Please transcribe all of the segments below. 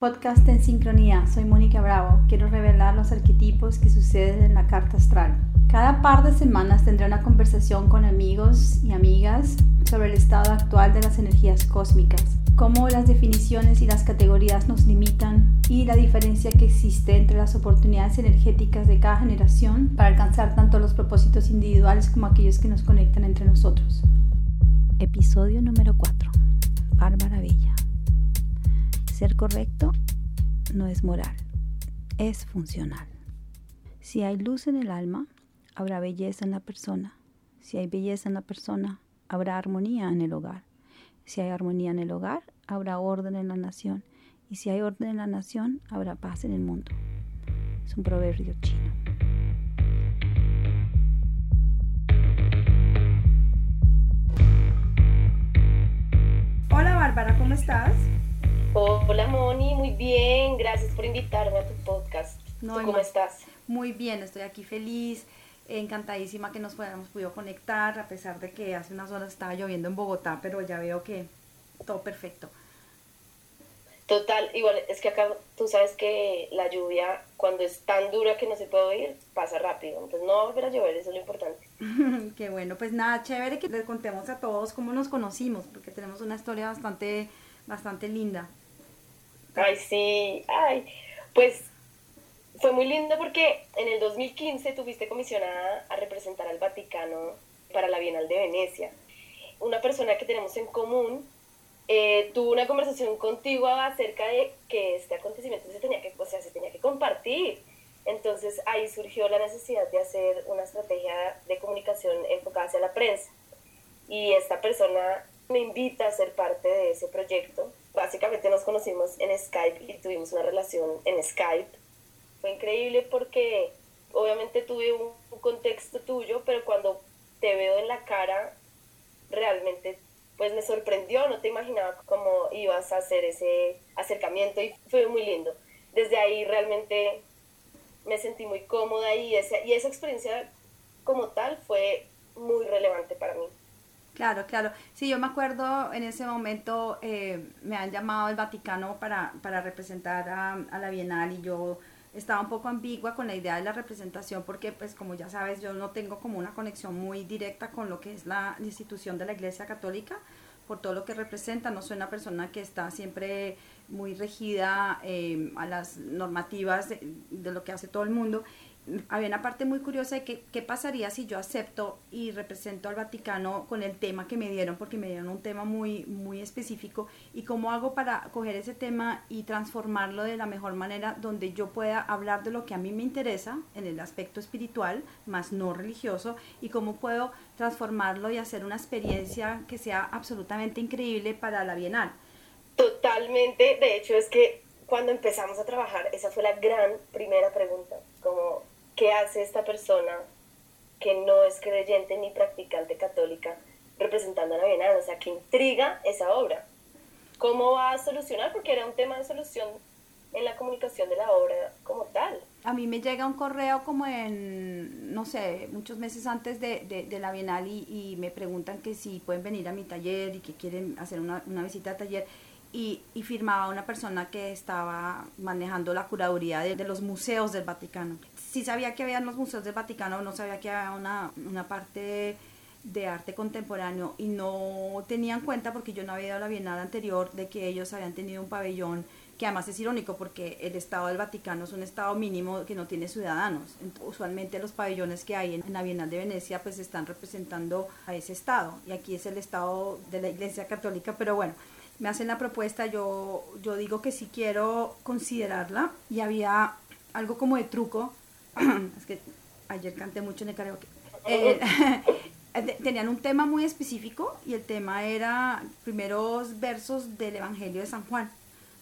Podcast en sincronía, soy Mónica Bravo. Quiero revelar los arquetipos que suceden en la carta astral. Cada par de semanas tendré una conversación con amigos y amigas sobre el estado actual de las energías cósmicas, cómo las definiciones y las categorías nos limitan y la diferencia que existe entre las oportunidades energéticas de cada generación para alcanzar tanto los propósitos individuales como aquellos que nos conectan entre nosotros. Episodio número 4. Bárbara Bella. Ser correcto no es moral, es funcional. Si hay luz en el alma, habrá belleza en la persona. Si hay belleza en la persona, habrá armonía en el hogar. Si hay armonía en el hogar, habrá orden en la nación. Y si hay orden en la nación, habrá paz en el mundo. Es un proverbio chino. Hola Bárbara, ¿cómo estás? Hola Moni, muy bien, gracias por invitarme a tu podcast. ¿Cómo estás? Muy bien, estoy aquí feliz, encantadísima que nos hayamos podido conectar, a pesar de que hace unas horas estaba lloviendo en Bogotá, pero ya veo que todo perfecto. Total, igual es que acá tú sabes que la lluvia cuando es tan dura que no se puede oír, pasa rápido, entonces no va a volver a llover, eso es lo importante. Qué bueno, pues nada, chévere que les contemos a todos cómo nos conocimos, porque tenemos una historia bastante, bastante linda. Ay, sí, ay, pues fue muy lindo porque en el 2015 tuviste comisionada a representar al Vaticano para la Bienal de Venecia. Una persona que tenemos en común eh, tuvo una conversación contigo acerca de que este acontecimiento se tenía que, o sea, se tenía que compartir. Entonces ahí surgió la necesidad de hacer una estrategia de comunicación enfocada hacia la prensa. Y esta persona me invita a ser parte de ese proyecto básicamente nos conocimos en Skype y tuvimos una relación en Skype. Fue increíble porque obviamente tuve un, contexto tuyo, pero cuando te veo en la cara, realmente pues me sorprendió, no te imaginaba cómo ibas a hacer ese acercamiento y fue muy lindo. Desde ahí realmente me sentí muy cómoda y esa, y esa experiencia como tal fue muy relevante para mí. Claro, claro. Sí, yo me acuerdo en ese momento eh, me han llamado el Vaticano para, para representar a, a, la Bienal y yo estaba un poco ambigua con la idea de la representación porque pues como ya sabes yo no tengo como una conexión muy directa con lo que es la institución de la Iglesia Católica por todo lo que representa. No soy una persona que está siempre muy regida eh, a las normativas de, de, lo que hace todo el mundo había una parte muy curiosa de que, qué pasaría si yo acepto y represento al Vaticano con el tema que me dieron, porque me dieron un tema muy, muy específico, y cómo hago para coger ese tema y transformarlo de la mejor manera donde yo pueda hablar de lo que a mí me interesa en el aspecto espiritual, más no religioso, y cómo puedo transformarlo y hacer una experiencia que sea absolutamente increíble para la Bienal. Totalmente, de hecho es que cuando empezamos a trabajar, esa fue la gran primera pregunta, como ¿qué hace esta persona que no es creyente ni practicante católica representando a Bienal? O sea, que intriga esa obra. ¿Cómo va a solucionar? Porque era un tema de solución en la comunicación de la obra como tal. A mí me llega un correo como en, no sé, muchos meses antes de, de, la Bienal y, y, me preguntan que si pueden venir a mi taller y que quieren hacer una, una visita al taller y, y, firmaba una persona que estaba manejando la curaduría de, de, los museos del Vaticano. Sí sabía que había los museos del Vaticano, no sabía que había una, una parte de arte contemporáneo y no tenía en cuenta porque yo no había ido a la Bienal anterior de que ellos habían tenido un pabellón que además es irónico porque el Estado del Vaticano es un Estado mínimo que no tiene ciudadanos. Usualmente los pabellones que hay en la Bienal de Venecia pues están representando a ese Estado y aquí es el Estado de la Iglesia Católica, pero bueno, me hacen la propuesta, yo, yo digo que sí quiero considerarla y había algo como de truco, es que ayer canté mucho en el karaoke, eh, tenían un tema muy específico y el tema era primeros versos del Evangelio de San Juan.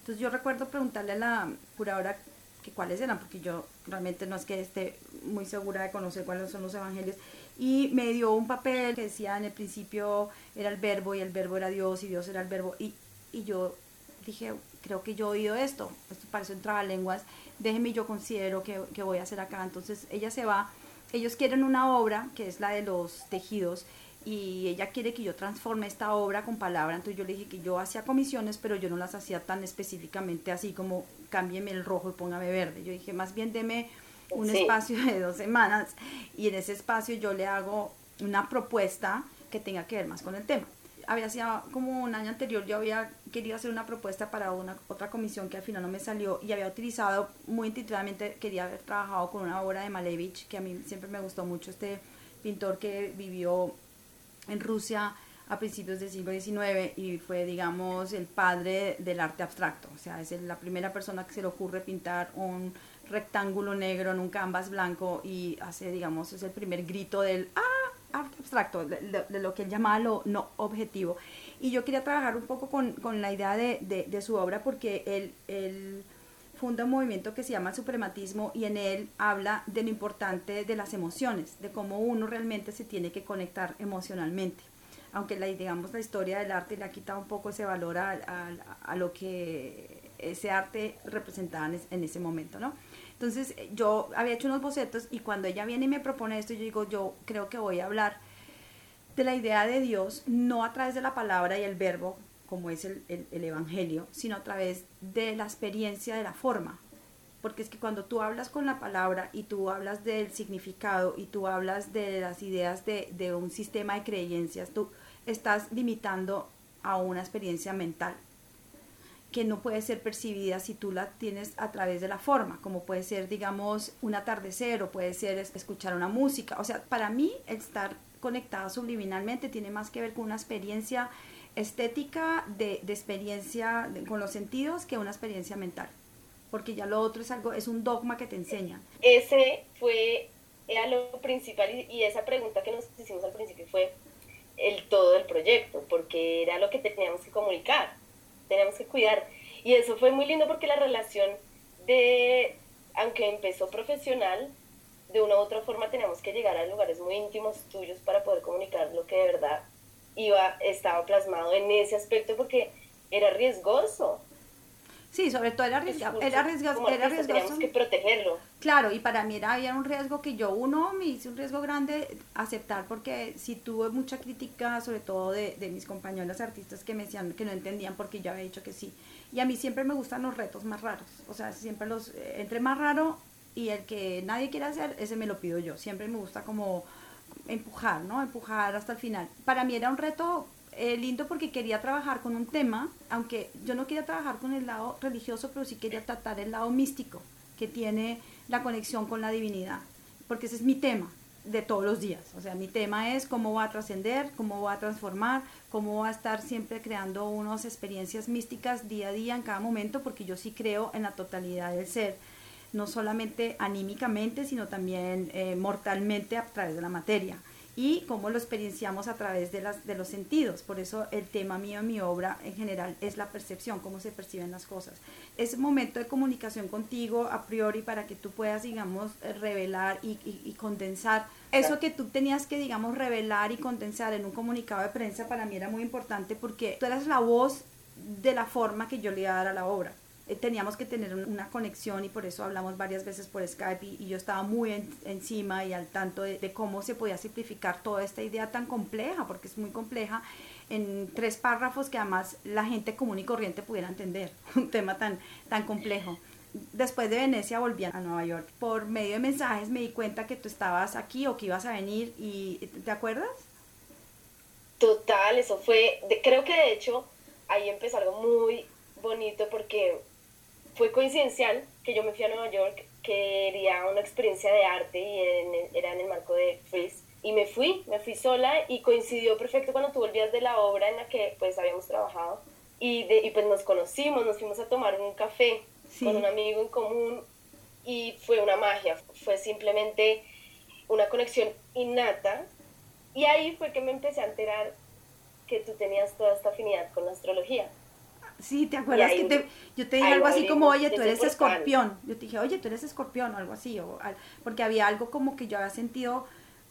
Entonces yo recuerdo preguntarle a la curadora que cuáles eran, porque yo realmente no es que esté muy segura de conocer cuáles son los evangelios, y me dio un papel que decía en el principio era el verbo y el verbo era Dios y Dios era el verbo, y y yo dije, creo que yo he oído esto, esto parece un trabalenguas, déjeme yo considero que, que, voy a hacer acá. Entonces ella se va, ellos quieren una obra, que es la de los tejidos, y ella quiere que yo transforme esta obra con palabra, entonces yo le dije que yo hacía comisiones, pero yo no las hacía tan específicamente así como cámbieme el rojo y póngame verde. Yo dije, más bien deme un espacio de dos semanas y en ese espacio yo le hago una propuesta que tenga que ver más con el tema. Había sido como un año anterior, yo había querido hacer una propuesta para una otra comisión que al final no me salió y había utilizado muy intuitivamente, quería haber trabajado con una obra de Malevich, que a mí siempre me gustó mucho, este pintor que vivió en Rusia a principios del siglo XIX y fue, digamos, el padre del arte abstracto. O sea, es la primera persona que se le ocurre pintar un rectángulo negro en un canvas blanco y hace, digamos, es el primer grito del ¡ah! Abstracto, de, lo que él llama lo no objetivo. Y yo quería trabajar un poco con, con la idea de, de, su obra porque él, él funda un movimiento que se llama el suprematismo y en él habla de lo importante de las emociones, de cómo uno realmente se tiene que conectar emocionalmente. Aunque la, digamos, la historia del arte le ha quitado un poco ese valor a, a, a lo que ese arte representaba en, en ese momento, ¿no? Entonces yo había hecho unos bocetos y cuando ella viene y me propone esto, yo digo, yo creo que voy a hablar de la idea de Dios, no a través de la palabra y el verbo, como es el, el, el, Evangelio, sino a través de la experiencia de la forma. Porque es que cuando tú hablas con la palabra y tú hablas del significado y tú hablas de las ideas de, de un sistema de creencias, tú estás limitando a una experiencia mental que no puede ser percibida si tú la tienes a través de la forma, como puede ser, digamos, un atardecer o puede ser escuchar una música. O sea, para mí estar conectada subliminalmente tiene más que ver con una experiencia estética de, de experiencia con los sentidos que una experiencia mental. Porque ya lo otro es algo, es un dogma que te enseñan. Ese fue, era lo principal y, y esa pregunta que nos hicimos al principio fue el todo del proyecto, porque era lo que teníamos que comunicar tenemos que cuidar. Y eso fue muy lindo porque la relación de, aunque empezó profesional, de una u otra forma teníamos que llegar a lugares muy íntimos tuyos para poder comunicar lo que de verdad iba, estaba plasmado en ese aspecto porque era riesgoso. Sí, sobre todo era, arriesgado, era arriesgado. Era riesgoso. Teníamos que protegerlo. Claro, y para mí era, había un riesgo que yo, uno, me hice un riesgo grande aceptar, porque si tuve mucha crítica, sobre todo de, de mis compañeros artistas que me decían que no entendían porque yo había dicho que sí. Y a mí siempre me gustan los retos más raros, o sea, siempre los, eh, entre más raro y el que nadie quiere hacer, ese me lo pido yo. Siempre me gusta como empujar, ¿no? Empujar hasta el final. Para mí era un reto eh, lindo porque quería trabajar con un tema, aunque yo no quería trabajar con el lado religioso, pero sí quería tratar el lado místico que tiene la conexión con la divinidad, porque ese es mi tema de todos los días. O sea, mi tema es cómo va a trascender, cómo va a transformar, cómo va a estar siempre creando unas experiencias místicas día a día en cada momento, porque yo sí creo en la totalidad del ser, no solamente anímicamente, sino también eh, mortalmente a través de la materia y cómo lo experienciamos a través de, las, de los sentidos. Por eso el tema mío en mi obra en general es la percepción, cómo se perciben las cosas. Es momento de comunicación contigo a priori para que tú puedas, digamos, revelar y, y, y condensar. Eso que tú tenías que, digamos, revelar y condensar en un comunicado de prensa para mí era muy importante porque tú eras la voz de la forma que yo le iba a dar a la obra. Eh, teníamos que tener una conexión y por eso hablamos varias veces por Skype y, yo estaba muy en, encima y al tanto de, cómo se podía simplificar toda esta idea tan compleja, porque es muy compleja, en tres párrafos que además la gente común y corriente pudiera entender, un tema tan, tan complejo. Después de Venecia volví a Nueva York. Por medio de mensajes me di cuenta que tú estabas aquí o que ibas a venir y ¿te acuerdas? Total, eso fue, creo que de hecho ahí empezó algo muy bonito porque fue coincidencial que yo me fui a Nueva York, quería una experiencia de arte y en el, era en el marco de Freeze. Y me fui, me fui sola y coincidió perfecto cuando tú volvías de la obra en la que pues habíamos trabajado. Y, de, y pues nos conocimos, nos fuimos a tomar un café sí. con un amigo en común y fue una magia, fue simplemente una conexión innata. Y ahí fue que me empecé a enterar que tú tenías toda esta afinidad con la astrología. Sí, ¿te acuerdas que te, yo te dije algo así como, oye, tú eres escorpión? Yo te dije, oye, tú eres escorpión o algo así, o, porque había algo como que yo había sentido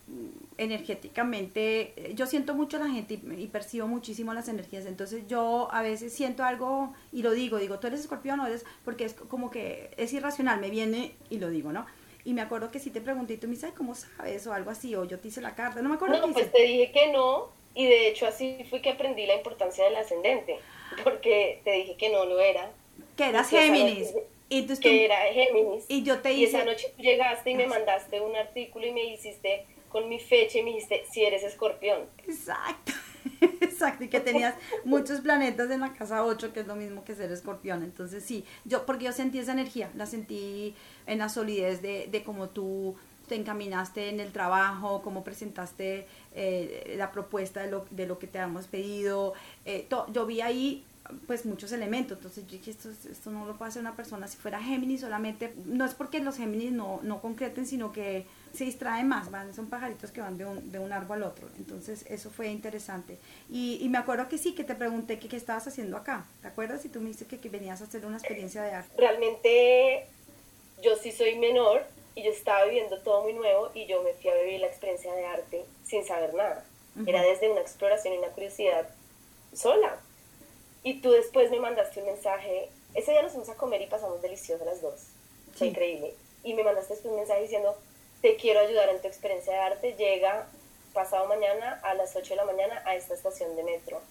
mm, energéticamente, yo siento mucho a la gente y, y, percibo muchísimo las energías, entonces yo a veces siento algo y lo digo, digo, tú eres escorpión o eres, porque es como que es irracional, me viene y lo digo, ¿no? y me acuerdo que sí te pregunté y tú me dices, ¿cómo sabes? O algo así, o yo te hice la carta, no me acuerdo. No, pues te dije que no, y de hecho así fue que aprendí la importancia del ascendente, porque te dije que no lo era. Que eras Géminis. Y que era Géminis. Y yo te hice... Y esa noche tú llegaste y me mandaste un artículo y me hiciste con mi fecha y me dijiste, si eres escorpión. Exacto. Exacto, y que tenías muchos planetas en la casa 8, que es lo mismo que ser escorpión. Entonces sí, yo, porque yo sentí esa energía, la sentí en la solidez de, de cómo tú te encaminaste en el trabajo, cómo presentaste eh, la propuesta de lo, de lo que te habíamos pedido. Eh, yo vi ahí pues muchos elementos. Entonces yo dije, esto, esto no lo puede hacer una persona si fuera Géminis solamente. No es porque los Géminis no, no concreten, sino que se distraen más, van, son pajaritos que van de un, de un árbol al otro. Entonces eso fue interesante. Y, y me acuerdo que sí, que te pregunté qué estabas haciendo acá. ¿Te acuerdas? Y tú me dijiste que, que venías a hacer una experiencia de arte. Realmente yo sí soy menor y yo estaba viviendo todo muy nuevo y yo me fui a vivir la experiencia de arte sin saber nada. Era desde una exploración y una curiosidad sola y tú después me mandaste un mensaje. Ese día nos fuimos a comer y pasamos delicioso las dos. Fue increíble. Y me mandaste después un mensaje diciendo, te quiero ayudar en tu experiencia de arte. Llega pasado mañana a las 8 de la mañana a esta estación de metro.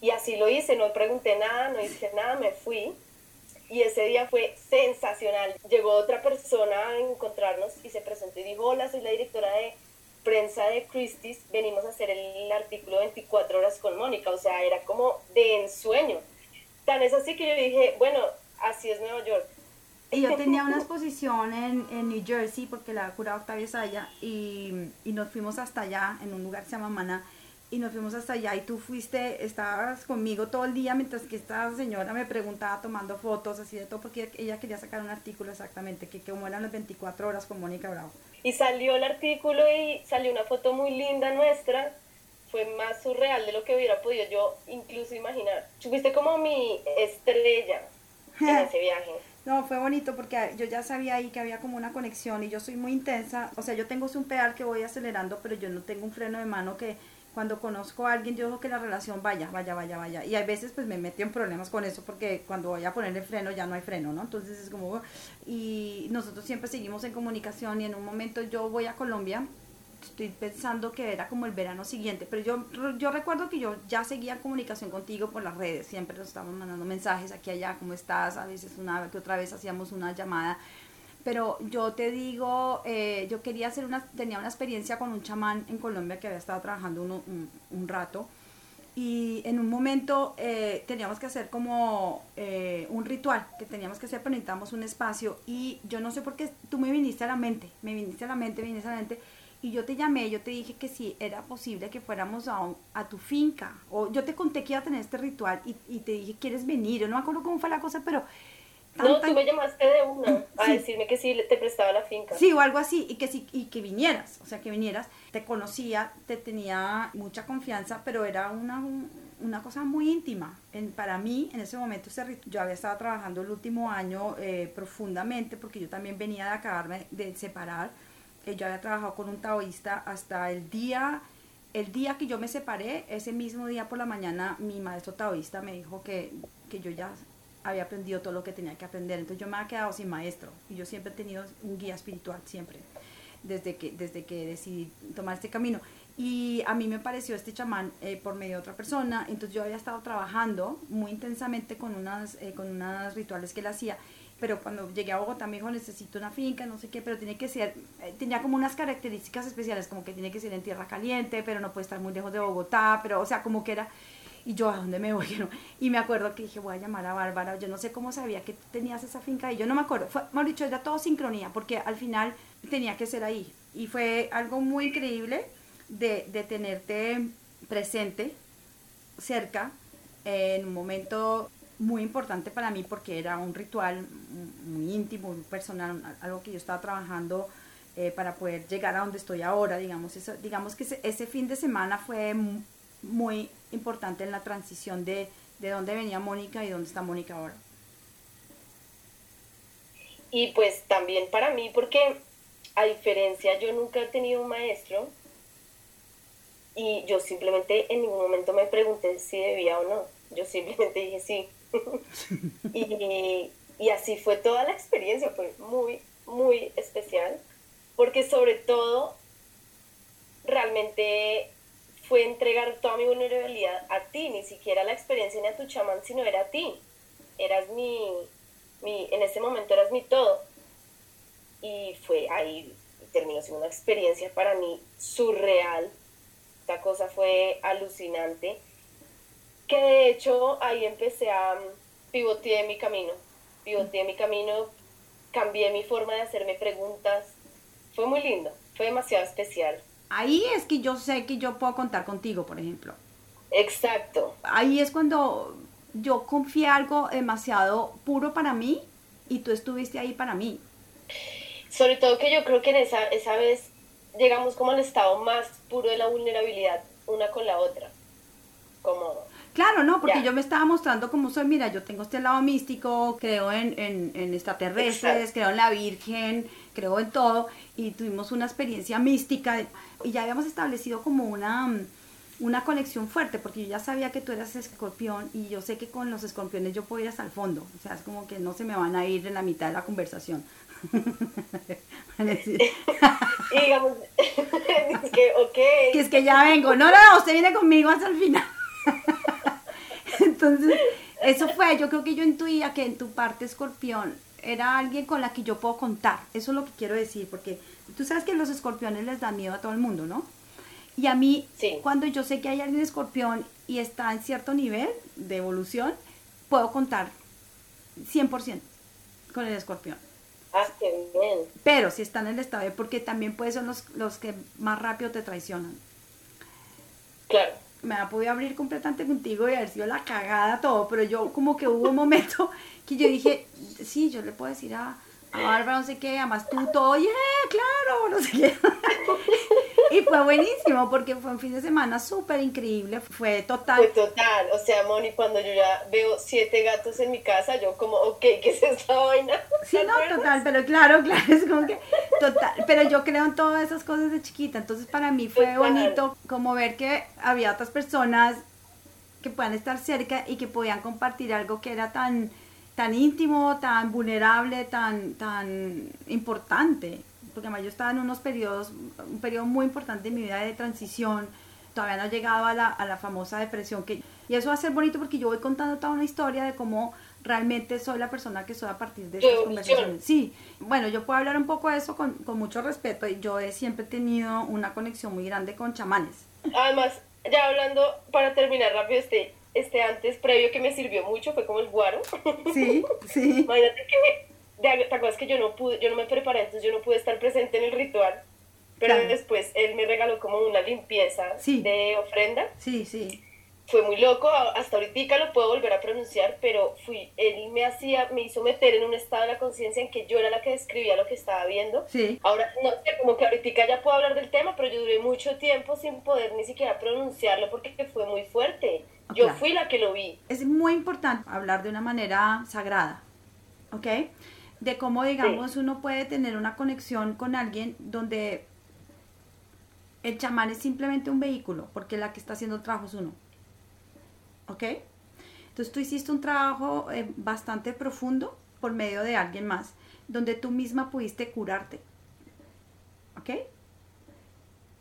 Y así lo hice, no pregunté nada, no dije nada, me fui. Y ese día fue sensacional. Llegó otra persona a encontrarnos y se presentó y dijo, hola, soy la directora de prensa de Christie's venimos a hacer el artículo 24 horas con Mónica, o sea, era como de ensueño. Tan es así que yo dije, bueno, así es Nueva York. Y yo tenía una exposición en, en New Jersey, porque la cura Octavia Saya, y, y nos fuimos hasta allá, en un lugar que se llama Mana, y nos fuimos hasta allá y tú fuiste, estabas conmigo todo el día mientras que esta señora me preguntaba tomando fotos, así de todo, porque ella quería sacar un artículo exactamente, que como eran las 24 horas con Mónica Bravo. Y salió el artículo y salió una foto muy linda nuestra, fue más surreal de lo que hubiera podido yo incluso imaginar. Fuiste como mi estrella en ese viaje. No, fue bonito porque yo ya sabía ahí que había como una conexión y yo soy muy intensa, o sea, yo tengo un pedal que voy acelerando, pero yo no tengo un freno de mano que cuando conozco a alguien, yo dejo que la relación vaya, vaya, vaya, vaya. Y hay veces pues me metí en problemas con eso porque cuando voy a poner el freno ya no hay freno, ¿no? Entonces es como... Y nosotros siempre seguimos en comunicación y en un momento yo voy a Colombia, estoy pensando que era como el verano siguiente, pero yo, yo recuerdo que yo ya seguía en comunicación contigo por las redes, siempre nos estábamos mandando mensajes aquí allá, ¿cómo estás? A veces una que otra vez hacíamos una llamada pero yo te digo, eh, yo quería hacer una, tenía una experiencia con un chamán en Colombia que había estado trabajando un, un, rato y en un momento eh, teníamos que hacer como eh, un ritual que teníamos que hacer, pero necesitábamos un espacio y yo no sé por qué tú me viniste a la mente, me viniste a la mente, me viniste a la mente y yo te llamé, yo te dije que si era posible que fuéramos a, a tu finca o yo te conté que iba a tener este ritual y, y te dije, ¿quieres venir? Yo no me acuerdo cómo fue la cosa, pero no, tú me llamaste de una a decirme que sí te prestaba la finca. Sí, o algo así, y que sí, y que vinieras, o sea, que vinieras. Te conocía, te tenía mucha confianza, pero era una, una cosa muy íntima. En, para mí, en ese momento, yo había estado trabajando el último año eh, profundamente, porque yo también venía de acabarme de separar. Eh, yo había trabajado con un taoísta hasta el día el día que yo me separé, ese mismo día por la mañana, mi maestro taoísta me dijo que, que yo ya había aprendido todo lo que tenía que aprender. Entonces yo me había quedado sin maestro y yo siempre he tenido un guía espiritual, siempre, desde que, desde que decidí tomar este camino. Y a mí me pareció este chamán eh, por medio de otra persona, entonces yo había estado trabajando muy intensamente con unas, eh, con unos rituales que él hacía, pero cuando llegué a Bogotá me dijo necesito una finca, no sé qué, pero tiene que ser, eh, tenía como unas características especiales, como que tiene que ser en tierra caliente, pero no puede estar muy lejos de Bogotá, pero o sea, como que era y yo, ¿a dónde me voy? Y me acuerdo que dije, voy a llamar a Bárbara. Yo no sé cómo sabía que tenías esa finca y yo no me acuerdo. Fue, mejor dicho, era todo sincronía, porque al final tenía que ser ahí. Y fue algo muy increíble de, de tenerte presente, cerca, en un momento muy importante para mí porque era un ritual muy íntimo, personal, algo que yo estaba trabajando eh, para poder llegar a donde estoy ahora, digamos, eso, digamos que ese, ese fin de semana fue muy importante en la transición de, de dónde venía Mónica y dónde está Mónica ahora. Y pues también para mí, porque a diferencia, yo nunca he tenido un maestro y yo simplemente en ningún momento me pregunté si debía o no. Yo simplemente dije sí. y, y así fue toda la experiencia, fue muy, muy especial. porque sobre todo realmente fue entregar toda mi vulnerabilidad a ti, ni siquiera la experiencia ni a tu chamán, sino era a ti. Eras mi, mi, en ese momento eras mi todo. Y fue ahí, terminó siendo una experiencia para mí surreal. Esta cosa fue alucinante. Que de hecho ahí empecé a pivotear mi camino. Pivoteé mi camino, cambié mi forma de hacerme preguntas. Fue muy lindo, fue demasiado especial. Ahí es que yo sé que yo puedo contar contigo, por ejemplo. Exacto. Ahí es cuando yo confié algo demasiado puro para mí y tú estuviste ahí para mí. Sobre todo que yo creo que en esa, esa vez llegamos como al estado más puro de la vulnerabilidad una con la otra. Como... Claro, no, porque yo me estaba mostrando como soy, mira, yo tengo este lado místico, creo en, en, en extraterrestres, creo en la Virgen, creo en todo, y tuvimos una experiencia mística, y ya habíamos establecido como una, una conexión fuerte, porque yo ya sabía que tú eras escorpión, y yo sé que con los escorpiones yo puedo ir hasta el fondo, o sea, es como que no se me van a ir en la mitad de la conversación. y digamos, es que, ok. Que es que ya vengo, no, no, no, usted viene conmigo hasta el final. Entonces, eso fue, yo creo que yo intuía que en tu parte escorpión era alguien con la que yo puedo contar. Eso es lo que quiero decir, porque tú sabes que los escorpiones les da miedo a todo el mundo, ¿no? Y a mí, cuando yo sé que hay alguien escorpión y está en cierto nivel de evolución, puedo contar 100% con el escorpión. Ah, qué bien. Pero si está en el estado, porque también pueden ser los, los que más rápido te traicionan. Claro me ha podido abrir completamente contigo y haber sido la cagada todo, pero yo como que hubo un momento que yo dije, sí, yo le puedo decir a, Bárbara no sé qué, además tú todo, yeah, claro, no sé qué. y fue buenísimo porque fue un fin de semana súper increíble, fue total. Fue total, o sea, Moni, cuando yo ya veo siete gatos en mi casa, yo como, ok, ¿qué es esta vaina? Sí, no, total, pero claro, claro, es como que, total, pero yo creo en todas esas cosas de chiquita, entonces para mí fue bonito como ver que había otras personas que puedan estar cerca y que podían compartir algo que era tan tan íntimo, tan vulnerable, tan, tan importante porque además yo estaba en unos periodos, un periodo muy importante en mi vida de transición, todavía no he llegado a la, a la famosa depresión, que, y eso va a ser bonito porque yo voy contando toda una historia de cómo realmente soy la persona que soy a partir de estas conversaciones. Sí, bueno, yo puedo hablar un poco de eso con, con mucho respeto y yo he siempre tenido una conexión muy grande con chamanes. Además, ya hablando, para terminar rápido este, este antes previo que me sirvió mucho fue como el guaro. Sí, sí. Imagínate que ¿te acuerdas que yo no pude, yo no me preparé, entonces yo no pude estar presente en el ritual? Pero después él me regaló como una limpieza de ofrenda. Sí, sí. Fue muy loco, hasta ahorita lo puedo volver a pronunciar, pero fui, él me hacía, me hizo meter en un estado de la conciencia en que yo era la que describía lo que estaba viendo. Sí. Ahora, no sé, como que ahorita ya puedo hablar del tema, pero yo duré mucho tiempo sin poder ni siquiera pronunciarlo porque fue muy fuerte. Yo fui la que lo vi. Es muy importante hablar de una manera sagrada, ¿ok? de cómo, digamos, uno puede tener una conexión con alguien donde el chamán es simplemente un vehículo, porque la que está haciendo el trabajo es uno. ¿Ok? Entonces tú hiciste un trabajo eh, bastante profundo por medio de alguien más, donde tú misma pudiste curarte. ¿Ok?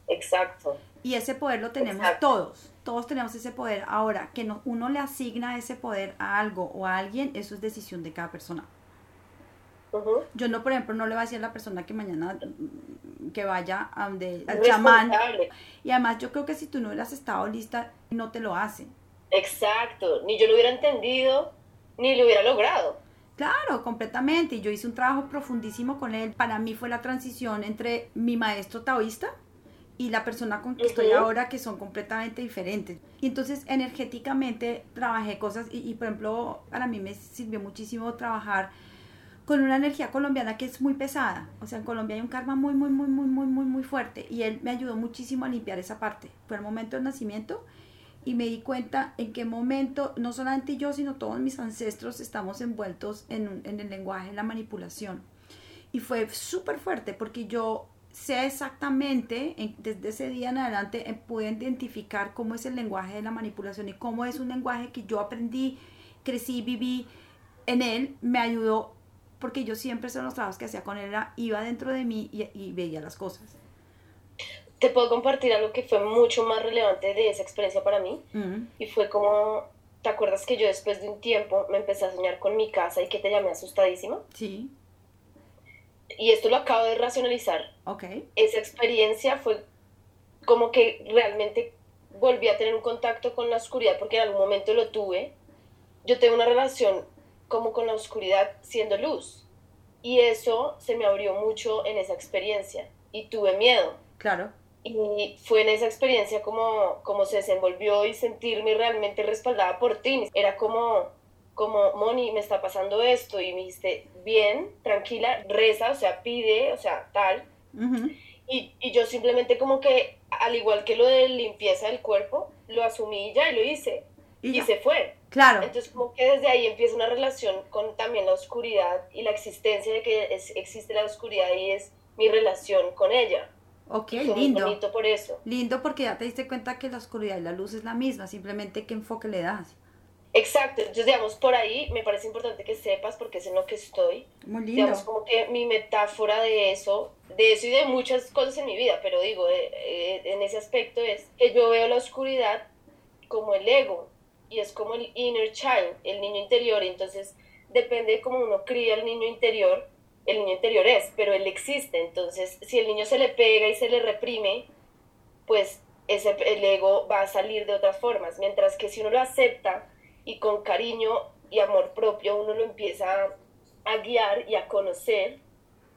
Exacto. Y ese poder lo tenemos todos. Todos tenemos ese poder. Ahora, que uno le asigna ese poder a algo o a alguien, eso es decisión de cada persona. Yo no, por ejemplo, no le voy a decir a la persona que mañana mm, que vaya a donde al chamán. Y además yo creo que si tú no hubieras estado lista, no te lo hace. Exacto, ni yo lo hubiera entendido, ni lo hubiera logrado. Claro, completamente. Y yo hice un trabajo profundísimo con él. Para mí fue la transición entre mi maestro taoísta y la persona con que estoy ahora, que son completamente diferentes. Y entonces energéticamente trabajé cosas y, y, por ejemplo, para mí me sirvió muchísimo trabajar con una energía colombiana que es muy pesada. O sea, en Colombia hay un karma muy, muy, muy, muy, muy, muy, muy fuerte. Y él me ayudó muchísimo a limpiar esa parte. Fue el momento del nacimiento y me di cuenta en qué momento, no solamente yo, sino todos mis ancestros estamos envueltos en, en el lenguaje, en la manipulación. Y fue súper fuerte porque yo sé exactamente, desde ese día en adelante, eh, pude identificar cómo es el lenguaje de la manipulación y cómo es un lenguaje que yo aprendí, crecí, viví en él, me ayudó porque yo siempre son los trabajos que hacía con él, era, iba dentro de mí y, veía las cosas. Te puedo compartir algo que fue mucho más relevante de esa experiencia para mí. Y fue como, ¿te acuerdas que yo después de un tiempo me empecé a soñar con mi casa y que te llamé asustadísima? Sí. Y esto lo acabo de racionalizar. Ok. Esa experiencia fue como que realmente volví a tener un contacto con la oscuridad porque en algún momento lo tuve. Yo tengo una relación como con la oscuridad siendo luz. Y eso se me abrió mucho en esa experiencia y tuve miedo. Claro. Y fue en esa experiencia como, como se desenvolvió y sentirme realmente respaldada por ti. Era como, como, Moni, me está pasando esto. Y me dijiste, bien, tranquila, reza, o sea, pide, o sea, tal. y, y yo simplemente como que, al igual que lo de limpieza del cuerpo, lo asumí ya y lo hice. Y, se fue. Claro. Entonces como que desde ahí empieza una relación con también la oscuridad y la existencia de que existe la oscuridad y es mi relación con ella. Ok, lindo. bonito por eso. Lindo porque ya te diste cuenta que la oscuridad y la luz es la misma, simplemente qué enfoque le das. Exacto, entonces digamos por ahí me parece importante que sepas porque es en lo que estoy. Muy lindo. Digamos como que mi metáfora de eso, de eso y de muchas cosas en mi vida, pero digo, eh, eh, en ese aspecto es que yo veo la oscuridad como el ego, y es como el inner child, el niño interior, entonces depende de cómo uno cría el niño interior, el niño interior es, pero él existe, entonces si el niño se le pega y se le reprime, pues ese, el ego va a salir de otras formas, mientras que si uno lo acepta y con cariño y amor propio uno lo empieza a guiar y a conocer,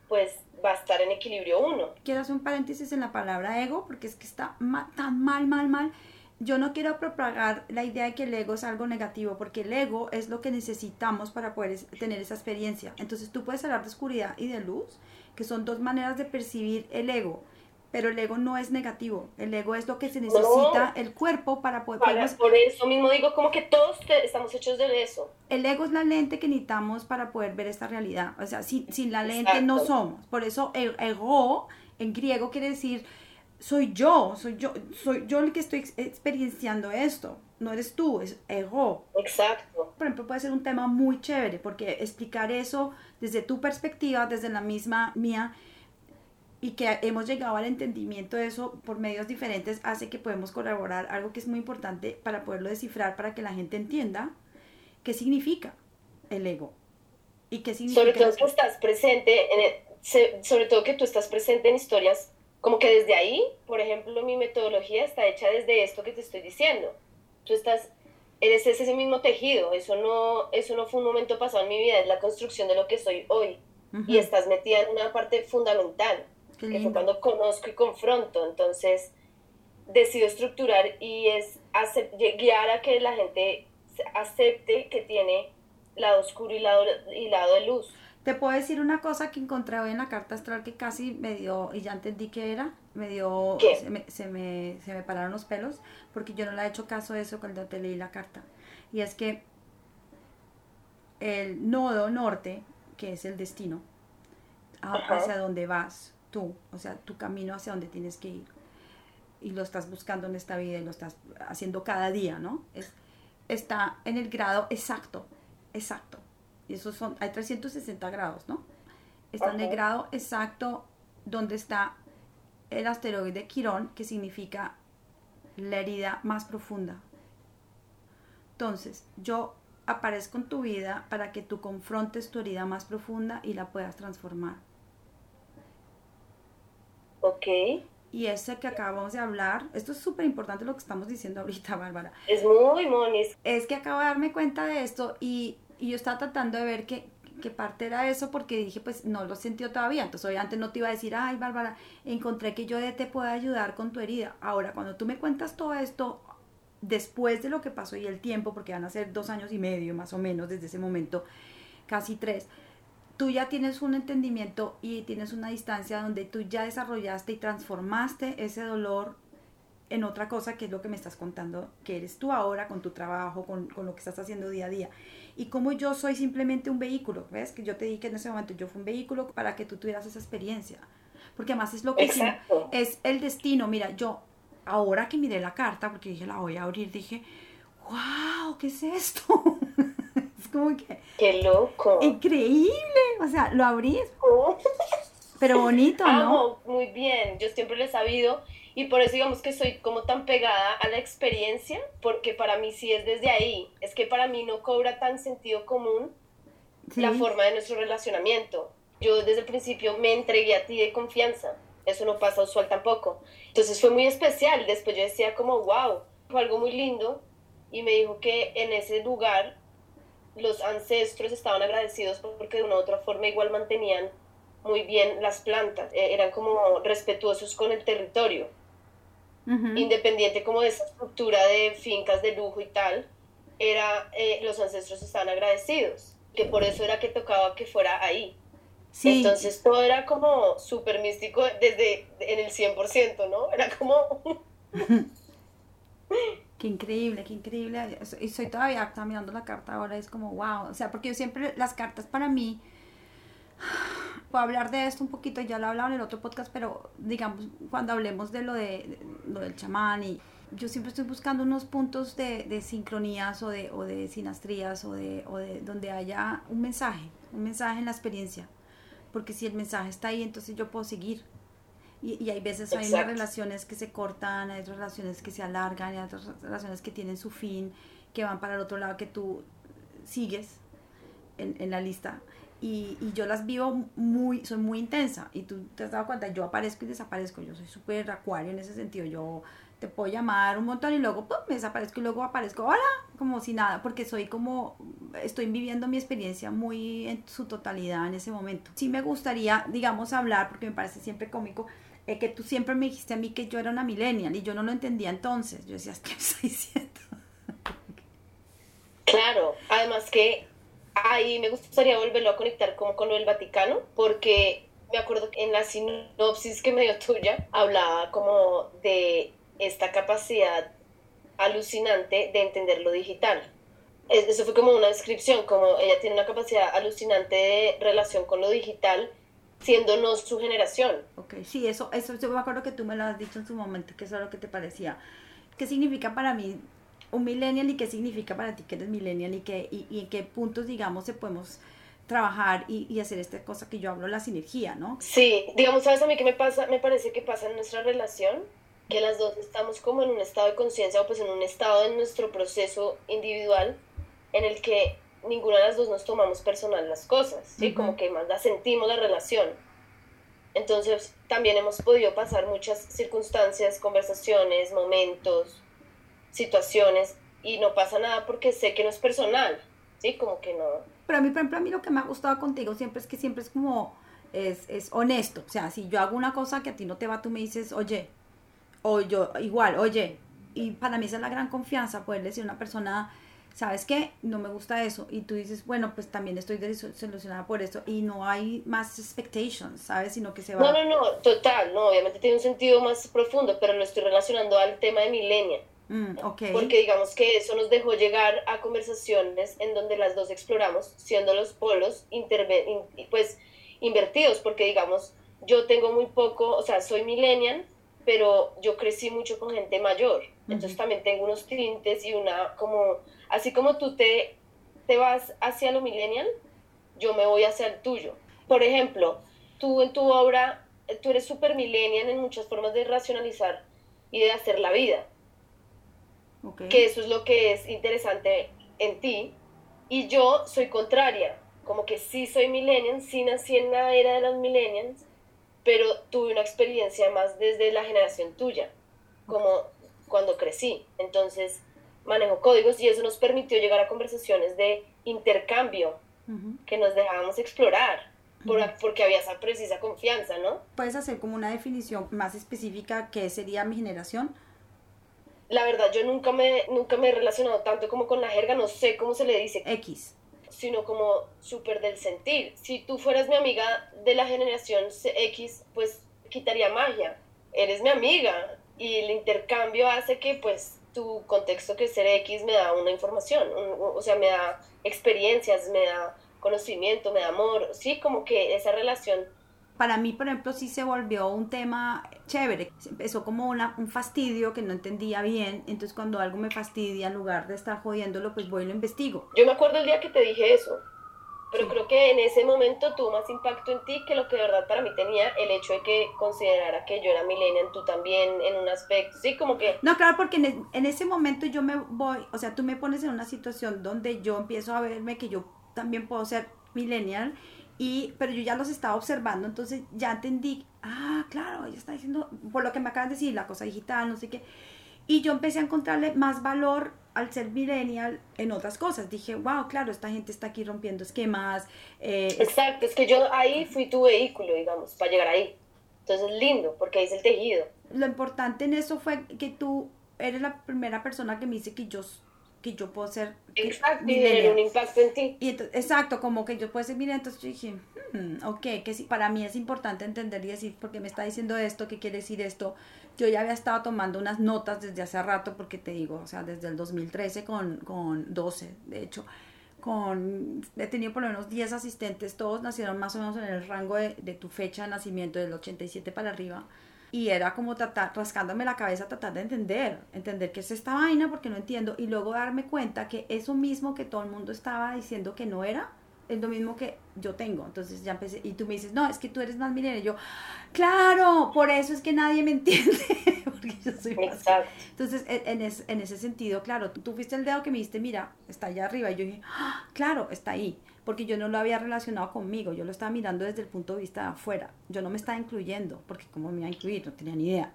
pues va a estar en equilibrio uno. Quiero hacer un paréntesis en la palabra ego, porque es que está tan mal, mal, mal yo no quiero propagar la idea de que el ego es algo negativo, porque el ego es lo que necesitamos para poder tener esa experiencia. Entonces tú puedes hablar de oscuridad y de luz, que son dos maneras de percibir el ego, pero el ego no es negativo, el ego es lo que se necesita el cuerpo para poder... por eso mismo digo como que todos estamos hechos de eso. El ego es la lente que necesitamos para poder ver esta realidad, o sea, sin, sin la lente no somos, por eso e-, ego en griego quiere decir soy yo, soy yo, soy yo el que estoy experienciando esto. No eres tú, es ego. Exacto. Por ejemplo, puede ser un tema muy chévere porque explicar eso desde tu perspectiva, desde la misma mía, y que hemos llegado al entendimiento de eso por medios diferentes, hace que podemos colaborar algo que es muy importante para poderlo descifrar, para que la gente entienda qué significa el ego. Y qué significa sobre todo que estás presente, en sobre todo que tú estás presente en historias como que desde ahí, por ejemplo, mi metodología está hecha desde esto que te estoy diciendo. Tú estás, eres ese mismo tejido, eso no, eso no fue un momento pasado en mi vida, es la construcción de lo que soy hoy. Y estás metida en una parte fundamental, que fue cuando conozco y confronto. Entonces, decido estructurar y es guiar a que la gente acepte que tiene lado oscuro y lado, y lado de luz. Te puedo decir una cosa que encontré hoy en la carta astral que casi me dio, y ya entendí que era, me dio, se me, se me, se me pararon los pelos, porque yo no le he hecho caso a eso cuando te leí la carta. Y es que el nodo norte, que es el destino, hacia donde vas tú, o sea, tu camino hacia donde tienes que ir, y lo estás buscando en esta vida y lo estás haciendo cada día, ¿no? Es, está en el grado exacto, exacto y esos son, hay 360 grados, ¿no? Está en el grado exacto donde está el asteroide Quirón, que significa la herida más profunda. Entonces, yo aparezco en tu vida para que tú confrontes tu herida más profunda y la puedas transformar. Ok. Y ese que acabamos de hablar, esto es súper importante lo que estamos diciendo ahorita, Bárbara. Es muy monis. Es que acabo de darme cuenta de esto y y yo estaba tratando de ver qué, qué parte era eso porque dije, pues no lo sentió todavía. Entonces, obviamente no te iba a decir, ay, Bárbara, encontré que yo te puedo ayudar con tu herida. Ahora, cuando tú me cuentas todo esto, después de lo que pasó y el tiempo, porque van a ser dos años y medio más o menos desde ese momento, casi tres, tú ya tienes un entendimiento y tienes una distancia donde tú ya desarrollaste y transformaste ese dolor en otra cosa que es lo que me estás contando, que eres tú ahora con tu trabajo, con, con lo que estás haciendo día a día y como yo soy simplemente un vehículo, ¿ves? Que yo te dije que en ese momento yo fui un vehículo para que tú tuvieras esa experiencia. Porque además es lo que es el destino. Mira, yo ahora que miré la carta, porque dije la voy a abrir, dije, wow, ¿qué es esto? es como que... ¡Qué loco! Increíble. O sea, lo abrí. Pero bonito, ¿no? muy bien. Yo siempre lo he sabido y por eso digamos que soy como tan pegada a la experiencia, porque para mí sí es desde ahí. Es que para mí no cobra tan sentido común la forma de nuestro relacionamiento. Yo desde el principio me entregué a ti de confianza. Eso no pasa usual tampoco. Entonces fue muy especial. Después yo decía como, wow, fue algo muy lindo. Y me dijo que en ese lugar los ancestros estaban agradecidos porque de una u otra forma igual mantenían muy bien las plantas. E-, eran como respetuosos con el territorio. Independiente como de esa estructura de fincas de lujo y tal, era, eh, los ancestros estaban agradecidos, que por eso era que tocaba que fuera ahí. Entonces todo era como súper místico desde en el 100%, ¿no? Era como... qué increíble, qué increíble. Y soy todavía mirando la carta ahora, es como, wow. O sea, porque yo siempre, las cartas para mí, puedo hablar de esto un poquito, ya lo he hablado en el otro podcast, pero digamos, cuando hablemos de lo, de, lo del chamán y yo siempre estoy buscando unos puntos de, de sincronías o de, o de sinastrías o de, o de donde haya un mensaje, un mensaje en la experiencia porque si el mensaje está ahí, entonces yo puedo seguir. Y, y hay veces hay unas relaciones que se cortan, hay otras relaciones que se alargan, hay otras relaciones que tienen su fin, que van para el otro lado que tú sigues en, en la lista. Y, y, yo las vivo muy, soy muy intensa. Y tú te has dado cuenta, yo aparezco y desaparezco. Yo soy súper acuario en ese sentido. Yo te puedo llamar un montón y luego me desaparezco y luego aparezco, hola, como si nada, porque soy como, estoy viviendo mi experiencia muy en su totalidad en ese momento. Sí me gustaría, digamos, hablar, porque me parece siempre cómico, eh, que tú siempre me dijiste a mí que yo era una millennial y yo no lo entendía entonces. Yo decía, ¿qué me diciendo? Claro, además que ahí me gustaría volverlo a conectar como con lo del Vaticano, porque me acuerdo que en la sinopsis que me dio tuya hablaba como de esta capacidad alucinante de entender lo digital. Eso fue como una descripción, como ella tiene una capacidad alucinante de relación con lo digital, siendo no su generación. Ok, sí, eso, eso yo me acuerdo que tú me lo has dicho en su momento, que eso es lo que te parecía. ¿Qué significa para mí un millennial y qué significa para ti que eres millennial y, qué, y, en qué puntos, digamos, se podemos trabajar y, y, hacer esta cosa que yo hablo, la sinergia, ¿no? Sí, digamos, ¿sabes a mí qué me pasa? Me parece que pasa en nuestra relación que las dos estamos como en un estado de conciencia o pues en un estado de nuestro proceso individual en el que ninguna de las dos nos tomamos personal las cosas, ¿sí? Como que más la sentimos la relación. Entonces también hemos podido pasar muchas circunstancias, conversaciones, momentos, situaciones y no pasa nada porque sé que no es personal, ¿sí? Como que no. Pero a mí, por ejemplo, a mí lo que me ha gustado contigo siempre es que siempre es como, es, es honesto. O sea, si yo hago una cosa que a ti no te va, tú me dices, oye, o yo igual, oye, y para mí esa es la gran confianza, poder decir a una persona, ¿sabes qué? No me gusta eso. Y tú dices, bueno, pues también estoy desilusionada por eso. Y no hay más expectations, ¿sabes? Sino que se va... No, no, no, total, no, obviamente tiene un sentido más profundo, pero lo estoy relacionando al tema de milenia. Mm, okay. Porque digamos que eso nos dejó llegar a conversaciones en donde las dos exploramos, siendo los polos pues invertidos, porque digamos, yo tengo muy poco, o sea, soy millennial, pero yo crecí mucho con gente mayor, entonces también tengo unos tintes y una como, así como tú te, te vas hacia lo millennial, yo me voy hacia el tuyo. Por ejemplo, tú en tu obra, tú eres súper millennial en muchas formas de racionalizar y de hacer la vida. Que eso es lo que es interesante en ti. Y yo soy contraria, como que sí soy millennial, sí nací en la era de los millennials, pero tuve una experiencia más desde la generación tuya, como cuando crecí. Entonces manejo códigos y eso nos permitió llegar a conversaciones de intercambio que nos dejábamos explorar. porque había esa precisa confianza, ¿no? ¿Puedes hacer como una definición más específica que sería mi generación? La verdad, yo nunca me, nunca me he relacionado tanto como con la jerga, no sé cómo se le dice. X sino como súper del sentir. Si tú fueras mi amiga de la generación X, pues quitaría magia. Eres mi amiga y el intercambio hace que pues tu contexto que ser X me da una información, o sea, me da experiencias, me da conocimiento, me da amor, sí, como que esa relación para mí, por ejemplo, sí se volvió un tema chévere. Empezó como una, un fastidio que no entendía bien. Entonces, cuando algo me fastidia, en lugar de estar jodiéndolo, pues voy y lo investigo. Yo me acuerdo el día que te dije eso. Pero creo que en ese momento tuvo más impacto en ti que lo que de verdad para mí tenía el hecho de que considerara que yo era millennial, tú también en un aspecto, sí, como que... No, claro, porque en, en, ese momento yo me voy, o sea, tú me pones en una situación donde yo empiezo a verme que yo también puedo ser millennial y, pero yo ya los estaba observando, entonces ya entendí, ah, claro, ella está diciendo, por lo que me acaban de decir, la cosa digital, no sé qué. Y yo empecé a encontrarle más valor al ser millennial en otras cosas. Dije, wow, claro, esta gente está aquí rompiendo esquemas. Eh, Exacto, es que yo ahí fui tu vehículo, digamos, para llegar ahí. Entonces es lindo, porque ahí es el tejido. Lo importante en eso fue que tú eres la primera persona que me dice que yo que yo puedo ser... Exacto, y tener un impacto en ti. Y exacto, como que yo puedo ser mira, entonces yo dije, hmm, ok, que sí, para mí es importante entender y decir, porque me está diciendo esto, qué quiere decir esto. Yo ya había estado tomando unas notas desde hace rato, porque te digo, o sea, desde el 2013 con, con 12, de hecho, con, he tenido por lo menos 10 asistentes, todos nacieron más o menos en el rango de, de tu fecha de nacimiento, del 87 para arriba y era como tratar, rascándome la cabeza, tratar de entender, entender qué es esta vaina porque no entiendo y luego darme cuenta que eso mismo que todo el mundo estaba diciendo que no era, es lo mismo que yo tengo. Entonces ya empecé, y tú me dices, no, es que tú eres más milenio. yo, claro, por eso es que nadie me entiende, porque yo soy más. Entonces, en, en, ese sentido, claro, tú, fuiste el dedo que me dijiste, mira, está allá arriba. Y yo dije, ah, claro, está ahí porque yo no lo había relacionado conmigo, yo lo estaba mirando desde el punto de vista de afuera, yo no me estaba incluyendo, porque cómo me iba a incluir, no tenía ni idea.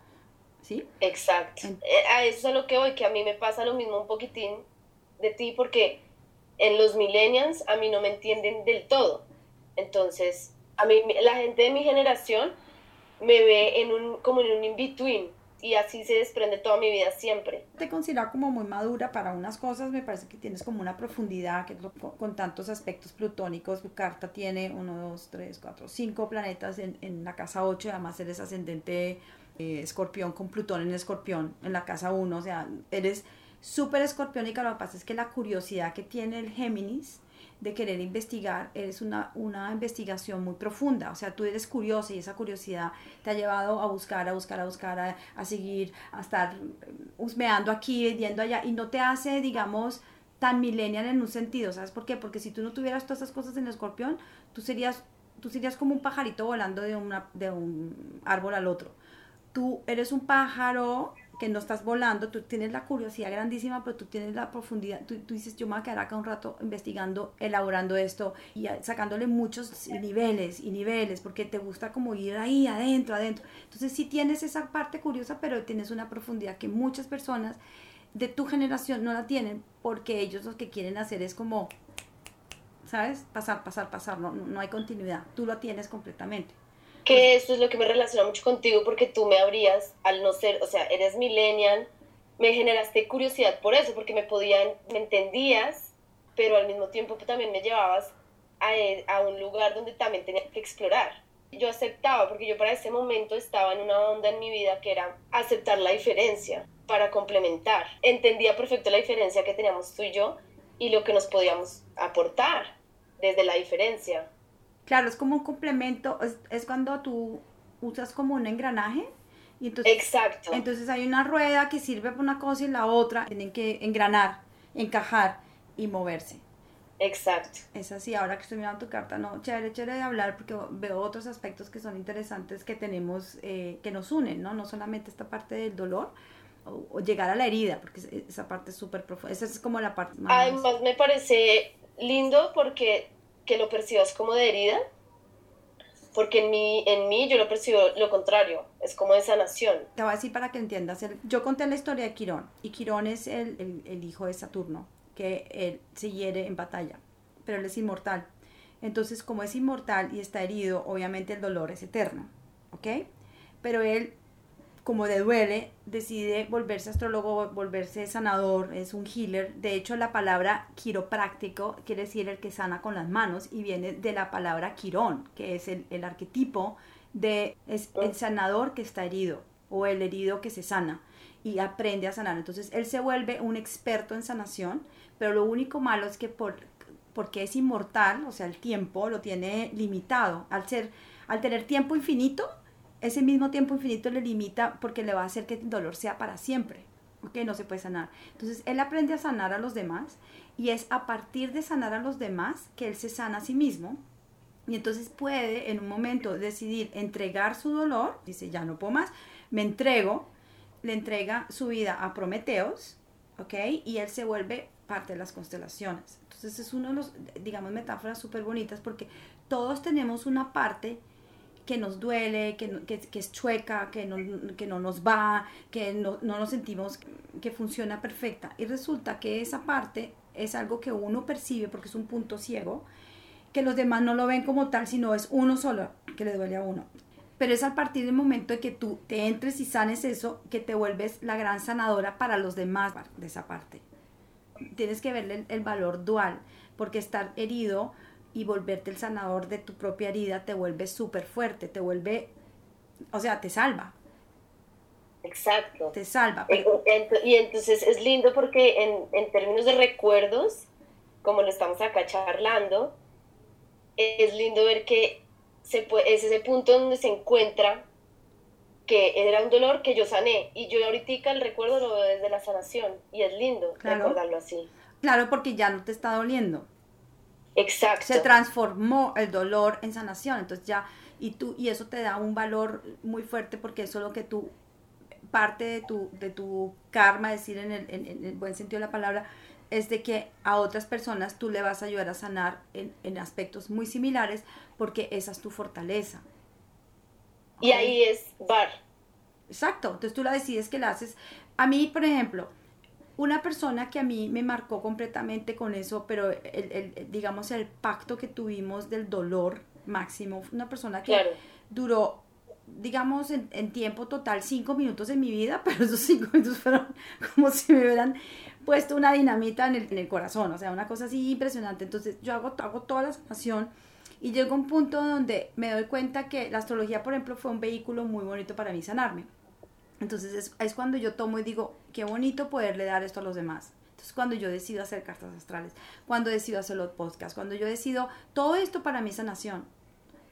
¿Sí? Exacto. Eh, a eso es lo que voy, que a mí me pasa lo mismo un poquitín de ti, porque en los millennials a mí no me entienden del todo. Entonces, a mí la gente de mi generación me ve en un, como en un in-between y así se desprende toda mi vida siempre. Te considero como muy madura para unas cosas, me parece que tienes como una profundidad que con tantos aspectos plutónicos, tu carta tiene 1, 2, 3, 4, 5 planetas en, en la casa 8, además eres ascendente eh, escorpión con Plutón en escorpión en la casa 1, o sea, eres súper escorpiónica, lo que pasa es que la curiosidad que tiene el Géminis, de querer investigar, es una, una investigación muy profunda, o sea, tú eres curiosa y esa curiosidad te ha llevado a buscar, a buscar, a buscar, a, seguir, a estar husmeando aquí, viendo allá, y no te hace, digamos, tan millennial en un sentido, ¿sabes por qué? Porque si tú no tuvieras todas esas cosas en el escorpión, tú serías, tú serías como un pajarito volando de, una, de un árbol al otro. Tú eres un pájaro que no estás volando, tú tienes la curiosidad grandísima, pero tú tienes la profundidad, tú, dices, yo me voy a quedar acá un rato investigando, elaborando esto y sacándole muchos niveles y niveles, porque te gusta como ir ahí, adentro, adentro. Entonces sí tienes esa parte curiosa, pero tienes una profundidad que muchas personas de tu generación no la tienen, porque ellos lo que quieren hacer es como, ¿sabes? Pasar, pasar, pasar, no, no hay continuidad, tú lo tienes completamente que eso es lo que me relaciona mucho contigo porque tú me abrías al no ser, o sea, eres millennial, me generaste curiosidad por eso, porque me podían, me entendías, pero al mismo tiempo también me llevabas a, e, a un lugar donde también tenía que explorar. Yo aceptaba, porque yo para ese momento estaba en una onda en mi vida que era aceptar la diferencia para complementar. Entendía perfecto la diferencia que teníamos tú y yo y lo que nos podíamos aportar desde la diferencia. Claro, es como un complemento, es, cuando tú usas como un engranaje. Y entonces, Exacto. Entonces hay una rueda que sirve para una cosa y la otra. Tienen que engranar, encajar y moverse. Exacto. Es así, ahora que estoy mirando tu carta, no, chévere, chévere de hablar porque veo otros aspectos que son interesantes que tenemos, eh, que nos unen, ¿no? No solamente esta parte del dolor o, llegar a la herida, porque esa parte es súper profunda, esa es como la parte más... Además me parece lindo porque que lo percibas como de herida, porque en mí, en mí yo lo percibo lo contrario, es como de sanación. Te voy a decir para que entiendas, yo conté la historia de Quirón, y Quirón es el, el, hijo de Saturno, que él se hiere en batalla, pero él es inmortal. Entonces, como es inmortal y está herido, obviamente el dolor es eterno, ¿ok? Pero él como de duele, decide volverse astrólogo, volverse sanador, es un healer. De hecho, la palabra quiropráctico quiere decir el que sana con las manos y viene de la palabra quirón, que es el, arquetipo de es el sanador que está herido o el herido que se sana y aprende a sanar. Entonces, él se vuelve un experto en sanación, pero lo único malo es que por porque es inmortal, o sea, el tiempo lo tiene limitado. Al, ser, al tener tiempo infinito, ese mismo tiempo infinito le limita porque le va a hacer que el dolor sea para siempre, ¿ok? No se puede sanar. Entonces, él aprende a sanar a los demás y es a partir de sanar a los demás que él se sana a sí mismo. Y entonces puede en un momento decidir entregar su dolor, dice, ya no puedo más, me entrego, le entrega su vida a Prometeos, ¿ok? Y él se vuelve parte de las constelaciones. Entonces es uno de los, digamos, metáforas súper bonitas porque todos tenemos una parte que nos duele, que, es chueca, que no, nos va, que no, no nos sentimos que funciona perfecta. Y resulta que esa parte es algo que uno percibe porque es un punto ciego, que los demás no lo ven como tal, sino es uno solo que le duele a uno. Pero es a partir del momento de que tú te entres y sanes eso que te vuelves la gran sanadora para los demás de esa parte tienes que verle el, valor dual, porque estar herido y volverte el sanador de tu propia herida te vuelve súper fuerte, te vuelve, o sea, te salva. Exacto. Te salva. Y entonces es lindo porque en, en, términos de recuerdos, como lo estamos acá charlando, es lindo ver que se puede, es ese punto donde se encuentra que era un dolor que yo sané y yo ahorita el recuerdo lo veo desde la sanación y es lindo recordarlo así. Claro, porque ya no te está doliendo. Exacto. Se transformó el dolor en sanación, entonces ya y tú y eso te da un valor muy fuerte porque eso es lo que tú parte de tu de tu karma, decir en el, en, el buen sentido de la palabra, es de que a otras personas tú le vas a ayudar a sanar en, en aspectos muy similares porque esa es tu fortaleza. Y ahí es bar. Exacto, entonces tú la decides que la haces. A mí, por ejemplo, una persona que a mí me marcó completamente con eso, pero el, digamos el pacto que tuvimos del dolor máximo, una persona que duró, digamos, en, tiempo total cinco minutos en mi vida, pero esos cinco minutos fueron como si me hubieran puesto una dinamita en el, en el corazón, o sea, una cosa así impresionante. Entonces yo hago, hago toda la sanación y llegó un punto donde me doy cuenta que la astrología, por ejemplo, fue un vehículo muy bonito para mí sanarme. Entonces es, cuando yo tomo y digo, qué bonito poderle dar esto a los demás. Entonces cuando yo decido hacer cartas astrales, cuando decido hacer los podcasts, cuando yo decido, todo esto para mí es sanación.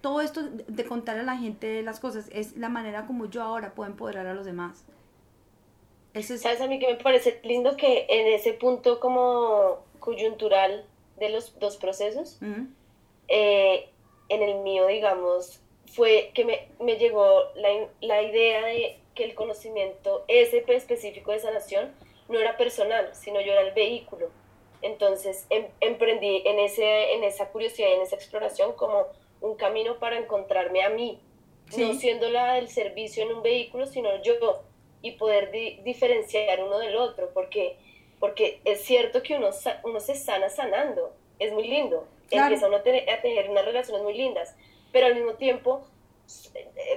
Todo esto de contar a la gente las cosas es la manera como yo ahora puedo empoderar a los demás. ¿Sabes a mí que me parece lindo que en ese punto como coyuntural de los dos procesos, eh, en el mío, digamos, fue que me, me llegó la, la, idea de que el conocimiento, ese específico de sanación, no era personal, sino yo era el vehículo. Entonces em, emprendí en, ese, en esa curiosidad y en esa exploración como un camino para encontrarme a mí, no siendo la del servicio en un vehículo, sino yo, y poder diferenciar uno del otro, porque, porque es cierto que uno, uno se sana sanando, es muy lindo, empieza a, tener, a tener unas relaciones muy lindas, pero al mismo tiempo,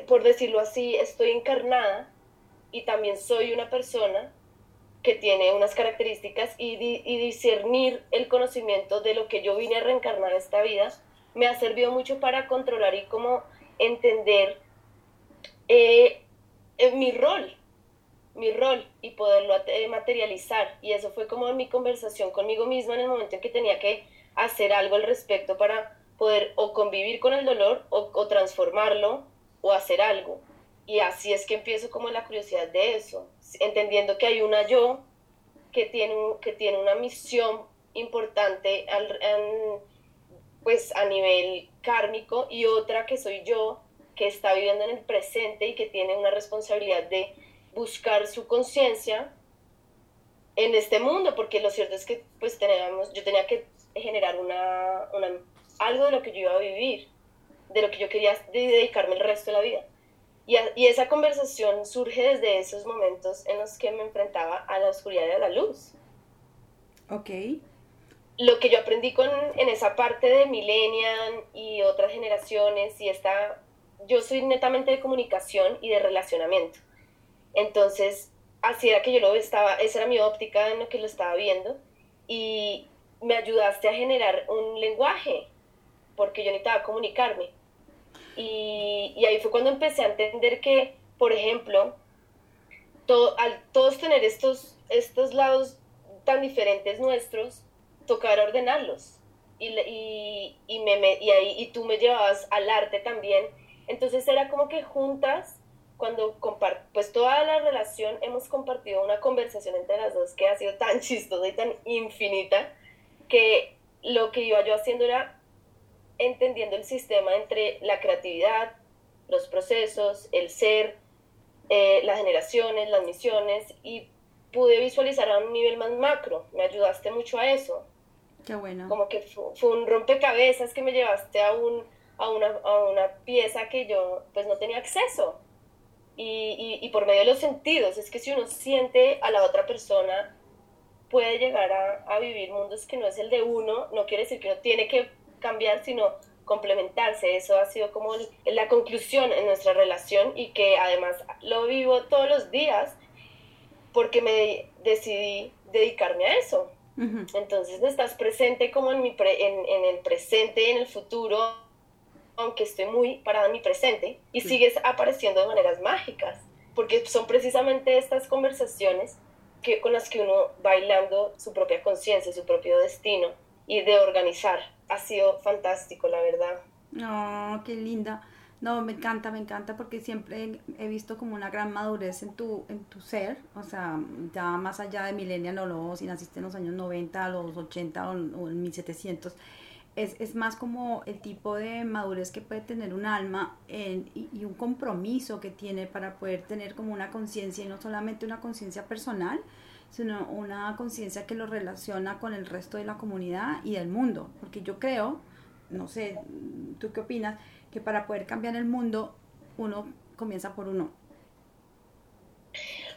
por decirlo así, estoy encarnada y también soy una persona que tiene unas características y, discernir el conocimiento de lo que yo vine a reencarnar esta vida me ha servido mucho para controlar y como entender eh, eh, mi rol, mi rol y poderlo materializar. Y eso fue como mi conversación conmigo misma en el momento en que tenía que hacer algo al respecto para poder o convivir con el dolor o, transformarlo o hacer algo. Y así es que empiezo como la curiosidad de eso, entendiendo que hay una yo que tiene, que tiene una misión importante pues a nivel kármico y otra que soy yo que está viviendo en el presente y que tiene una responsabilidad de buscar su conciencia en este mundo, porque lo cierto es que pues teníamos, yo tenía que generar una, algo de lo que yo iba a vivir, de lo que yo quería dedicarme el resto de la vida. Y, y, esa conversación surge desde esos momentos en los que me enfrentaba a la oscuridad y a la luz. Ok. Lo que yo aprendí con, en esa parte de Millennial y otras generaciones, y esta, yo soy netamente de comunicación y de relacionamiento. Entonces, así era que yo lo estaba, esa era mi óptica en lo que lo estaba viendo. Y, me ayudaste a generar un lenguaje, porque yo necesitaba comunicarme. Y, y ahí fue cuando empecé a entender que, por ejemplo, todo, al todos tener estos, estos lados tan diferentes nuestros, tocar ordenarlos. y, y, me, y, ahí, y tú me llevabas al arte también. Entonces era como que juntas, cuando compart pues toda la relación hemos compartido una conversación entre las dos que ha sido tan chistosa y tan infinita, que lo que iba yo haciendo era entendiendo el sistema entre la creatividad, los procesos, el ser, eh, las generaciones, las misiones, y pude visualizar a un nivel más macro. Me ayudaste mucho a eso. Qué bueno. Como que fue, un rompecabezas que me llevaste a, un, a, una, a una pieza que yo pues no tenía acceso. Y, y, por medio de los sentidos, es que si uno siente a la otra persona, puede llegar a, a vivir mundos que no es el de uno, no quiere decir que uno tiene que cambiar, sino complementarse. Eso ha sido como la conclusión en nuestra relación y que además lo vivo todos los días porque me decidí dedicarme a eso. Entonces estás presente como en, mi en, el presente, en el futuro, aunque estoy muy parada en mi presente, y sigues apareciendo de maneras mágicas, porque son precisamente estas conversaciones que, con las que uno va bailando su propia conciencia, su propio destino, y de organizar. Ha sido fantástico, la verdad. No, qué linda. No, me encanta, me encanta porque siempre he visto como una gran madurez en tu, en tu ser, o sea, ya más allá de millennial o no, si naciste en los años 90, a los 80 o, en 1700, es, es, más como el tipo de madurez que puede tener un alma y, un compromiso que tiene para poder tener como una conciencia y no solamente una conciencia personal, sino una conciencia que lo relaciona con el resto de la comunidad y del mundo, porque yo creo, no sé, ¿tú qué opinas? que para poder cambiar el mundo uno comienza por uno.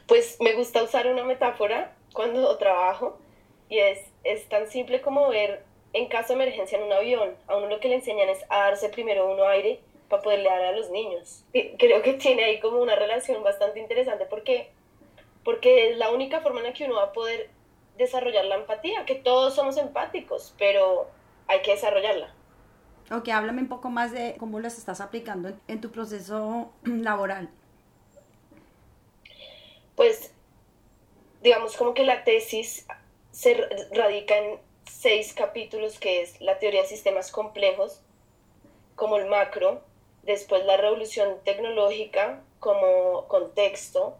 Pues me gusta usar una metáfora cuando trabajo y es, es tan simple como ver en caso de emergencia en un avión, a uno lo que le enseñan es a darse primero uno aire para poderle dar a los niños. Creo que tiene ahí como una relación bastante interesante porque, porque es la única forma en la que uno va a poder desarrollar la empatía, que todos somos empáticos, pero hay que desarrollarla. Ok, háblame un poco más de cómo las estás aplicando en, tu proceso laboral. Pues, digamos como que la tesis se radica en seis capítulos, que es la teoría de sistemas complejos, como el macro, después la revolución tecnológica como contexto,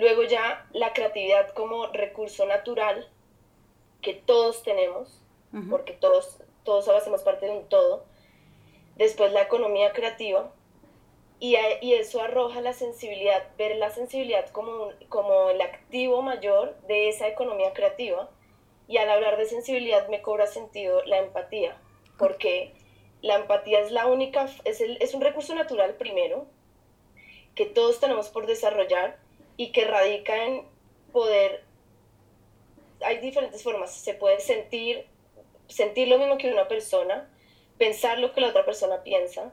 luego ya la creatividad como recurso natural que todos tenemos, porque todos, todos hacemos parte de un todo, después la economía creativa, y, y, eso arroja la sensibilidad, ver la sensibilidad como, como el activo mayor de esa economía creativa, y al hablar de sensibilidad me cobra sentido la empatía, porque la empatía es la única, es, el, es un recurso natural primero, que todos tenemos por desarrollar y que radica en poder, hay diferentes formas, se puede sentir, sentir lo mismo que una persona, pensar lo que la otra persona piensa,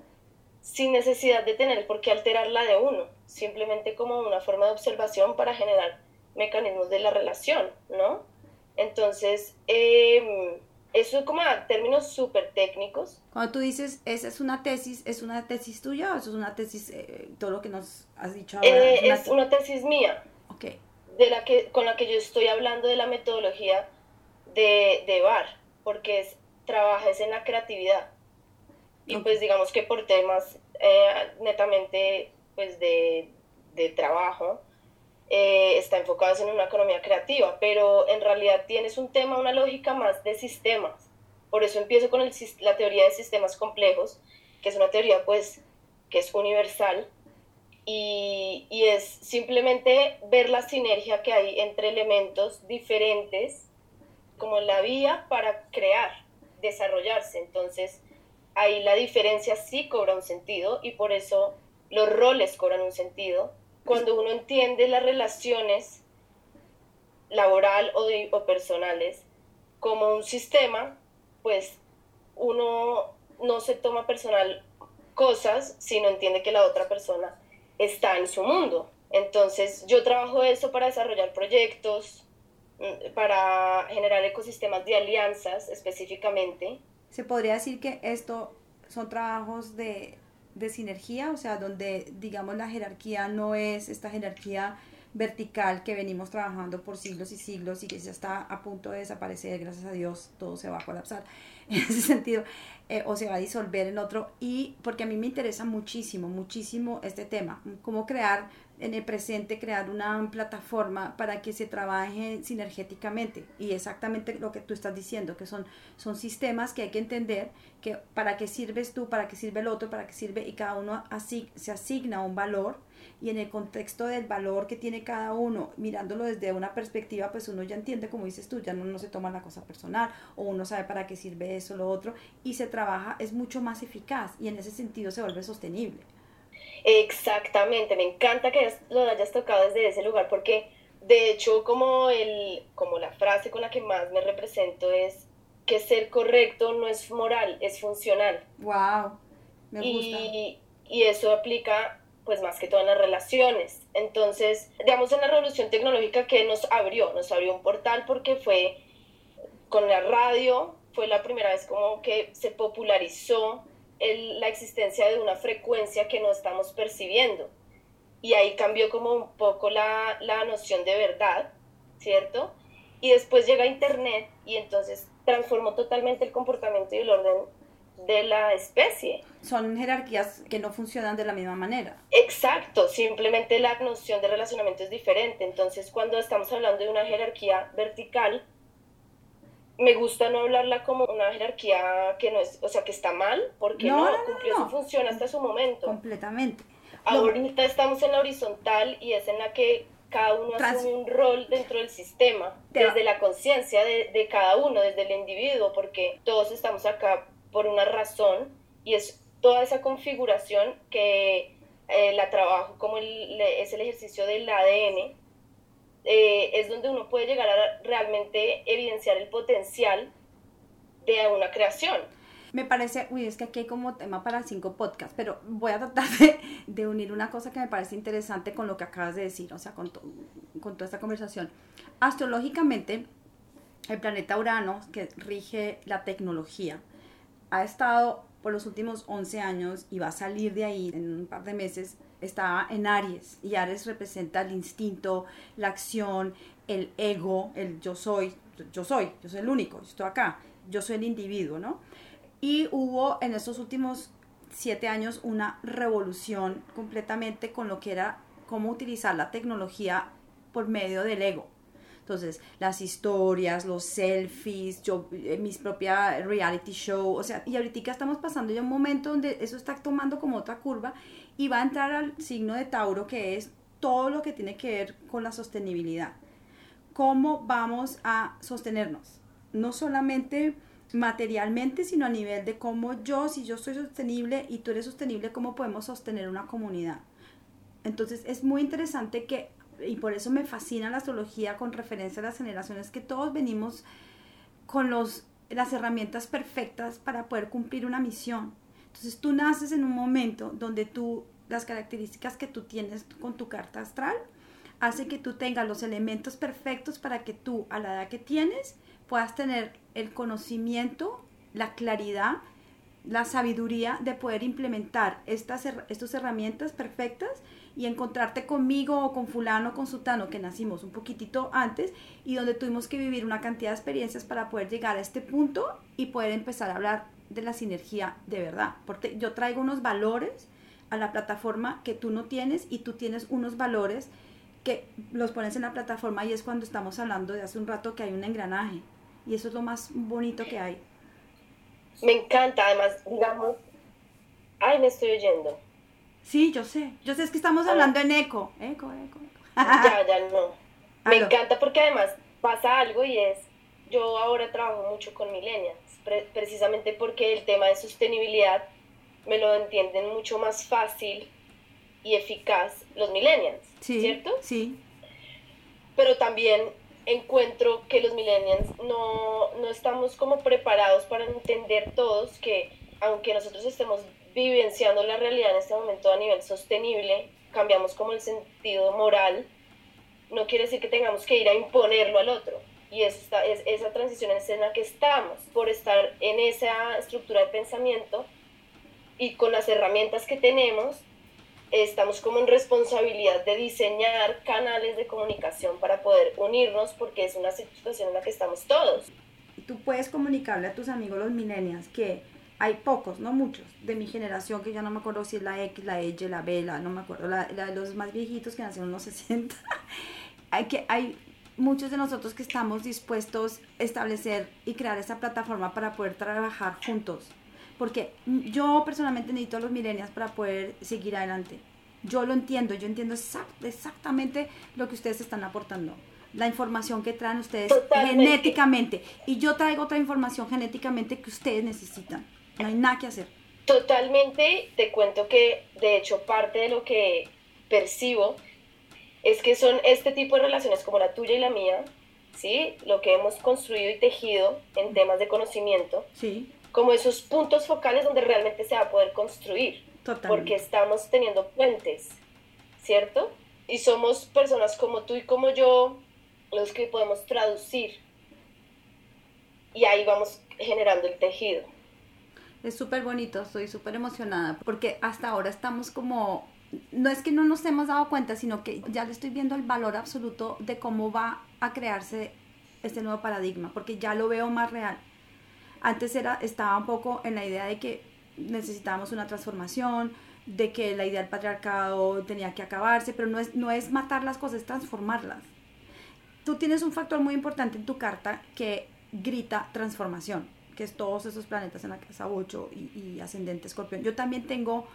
sin necesidad de tener por qué alterar la de uno, simplemente como una forma de observación para generar mecanismos de la relación, ¿no? Entonces, eh, eso es como términos súper técnicos. Cuando tú dices, esa es una tesis, ¿es una tesis tuya o eso es una tesis, eh, todo lo que nos has dicho ahora? Eh, es, una, tesis mía. Ok. De la que, con la que yo estoy hablando de la metodología de, de VAR, porque es, trabajas en la creatividad. Y pues digamos que por temas eh, netamente pues de, de trabajo, eh, está enfocado en una economía creativa, pero en realidad tienes un tema, una lógica más de sistemas. Por eso empiezo con el, la teoría de sistemas complejos, que es una teoría pues que es universal y, y es simplemente ver la sinergia que hay entre elementos diferentes como la vía para crear, desarrollarse. Entonces, ahí la diferencia sí cobra un sentido y por eso los roles cobran un sentido. Cuando uno entiende las relaciones laboral o, o personales como un sistema, pues uno no se toma personal cosas, sino entiende que la otra persona está en su mundo. Entonces yo trabajo eso para desarrollar proyectos, mm, para generar ecosistemas de alianzas específicamente, se podría decir que esto son trabajos de, de sinergia, o sea, donde digamos la jerarquía no es esta jerarquía vertical que venimos trabajando por siglos y siglos y que ya está a punto de desaparecer, gracias a Dios todo se va a colapsar, en ese sentido, eh, o se va a disolver en otro, y porque a mí me interesa muchísimo, muchísimo este tema, cómo crear en el presente crear una plataforma para que se trabaje sinergéticamente. Y exactamente lo que tú estás diciendo que son son sistemas que hay que entender que para qué sirves tú para qué sirve el otro para qué sirve y cada uno así se asigna un valor y en el contexto del valor que tiene cada uno mirándolo desde una perspectiva pues uno ya entiende como dices tú ya no, no se toma la cosa personal o uno sabe para qué sirve eso lo otro y se trabaja es mucho más eficaz y en ese sentido se vuelve sostenible Exactamente, me encanta que lo hayas tocado desde ese lugar porque de hecho como, el, como la frase con la que más me represento es que ser correcto no es moral, es funcional. Wow, me gusta. Y, y eso aplica pues más que todo en las relaciones. Entonces, digamos en la revolución tecnológica que nos abrió, nos abrió un portal porque fue con la radio, fue la primera vez como que se popularizó la existencia de una frecuencia que no estamos percibiendo. Y ahí cambió como un poco la, la noción de verdad, ¿cierto? Y después llega Internet y entonces transformó totalmente el comportamiento y el orden de la especie. Son jerarquías que no funcionan de la misma manera. Exacto, simplemente la noción de relacionamiento es diferente. Entonces, cuando estamos hablando de una jerarquía vertical, me gusta no hablarla como una jerarquía que no es, o sea, que está mal, porque no, cumplió su función hasta su momento. Completamente. Ahorita estamos en la horizontal y es en la que cada uno asume un rol dentro del sistema, desde la conciencia de, de, cada uno, desde el individuo, porque todos estamos acá por una razón y es toda esa configuración que eh, la trabajo como el, es el ejercicio del ADN eh, es donde uno puede llegar a realmente evidenciar el potencial de una creación. Me parece, uy, es que aquí hay como tema para cinco podcasts, pero voy a tratar de, de unir una cosa que me parece interesante con lo que acabas de decir, o sea, con, con toda esta conversación. Astrológicamente, el planeta Urano, que rige la tecnología, ha estado por los últimos 11 años y va a salir de ahí en un par de meses estaba en Aries y Aries representa el instinto, la acción, el ego, el yo soy, yo soy, yo soy el único, estoy acá, yo soy el individuo, ¿no? Y hubo en estos últimos siete años una revolución completamente con lo que era cómo utilizar la tecnología por medio del ego. Entonces, las historias, los selfies, yo, eh, mis propias reality show, o sea, y ahorita estamos pasando ya un momento donde eso está tomando como otra curva y va a entrar al signo de Tauro que es todo lo que tiene que ver con la sostenibilidad. ¿Cómo vamos a sostenernos? No solamente materialmente, sino a nivel de cómo yo, si yo soy sostenible y tú eres sostenible, cómo podemos sostener una comunidad. Entonces es muy interesante que y por eso me fascina la astrología con referencia a las generaciones, que todos venimos con los, las herramientas perfectas para poder cumplir una misión. Entonces tú naces en un momento donde tú, las características que tú tienes con tu carta astral, hace que tú tengas los elementos perfectos para que tú, a la edad que tienes, puedas tener el conocimiento, la claridad, la sabiduría de poder implementar estas, estas herramientas perfectas y encontrarte conmigo o con fulano o con sutano que nacimos un poquitito antes y donde tuvimos que vivir una cantidad de experiencias para poder llegar a este punto y poder empezar a hablar de la sinergia de verdad. Porque yo traigo unos valores a la plataforma que tú no tienes y tú tienes unos valores que los pones en la plataforma y es cuando estamos hablando de hace un rato que hay un engranaje y eso es lo más bonito que hay. Me encanta, además, digamos, ay, me estoy oyendo. Sí, yo sé. Yo sé, es que estamos hablando en eco. Eco, eco, eco. ya, ya no. Me encanta porque además pasa algo y es, yo ahora trabajo mucho con millennials, precisamente porque el tema de sostenibilidad me lo entienden mucho más fácil y eficaz los millennials, ¿cierto? Sí. Pero también encuentro que los millennials no, no estamos como preparados para entender todos que aunque nosotros estemos vivenciando la realidad en este momento a nivel sostenible, cambiamos como el sentido moral, no quiere decir que tengamos que ir a imponerlo al otro. Y esa, es, esa transición en la que estamos, por estar en esa estructura de pensamiento y con las herramientas que tenemos, estamos como en responsabilidad de diseñar canales de comunicación para poder unirnos porque es una situación en la que estamos todos. tú puedes comunicarle a tus amigos los millennials que hay pocos, no muchos, de mi generación, que ya no me acuerdo si es la X, la Y, la B, la, no me acuerdo, la, de los más viejitos que nacieron en los 60, hay, que, hay muchos de nosotros que estamos dispuestos a establecer y crear esa plataforma para poder trabajar juntos. Porque yo personalmente necesito a los millennials para poder seguir adelante. Yo lo entiendo, yo entiendo exactamente lo que ustedes están aportando la información que traen ustedes genéticamente. Y yo traigo otra información genéticamente que ustedes necesitan. No hay nada que hacer. Totalmente, te cuento que de hecho parte de lo que percibo es que son este tipo de relaciones como la tuya y la mía, ¿sí? Lo que hemos construido y tejido en temas de conocimiento, sí. Como esos puntos focales donde realmente se va a poder construir, porque estamos teniendo puentes, ¿cierto? Y somos personas como tú y como yo, los que podemos traducir, y ahí vamos generando el tejido. Es súper bonito, estoy súper emocionada, porque hasta ahora estamos como no es que no nos hemos dado cuenta, sino que ya le estoy viendo el valor absoluto de cómo va a crearse este nuevo paradigma, porque ya lo veo más real. Antes era, estaba un poco en la idea de que necesitábamos una transformación, de que la idea del patriarcado tenía que acabarse, pero no es, no es matar las cosas, es transformarlas. Tú tienes un factor muy importante en tu carta que grita transformación, que es todos esos planetas en la casa 8 y, y ascendente escorpión. Yo también tengo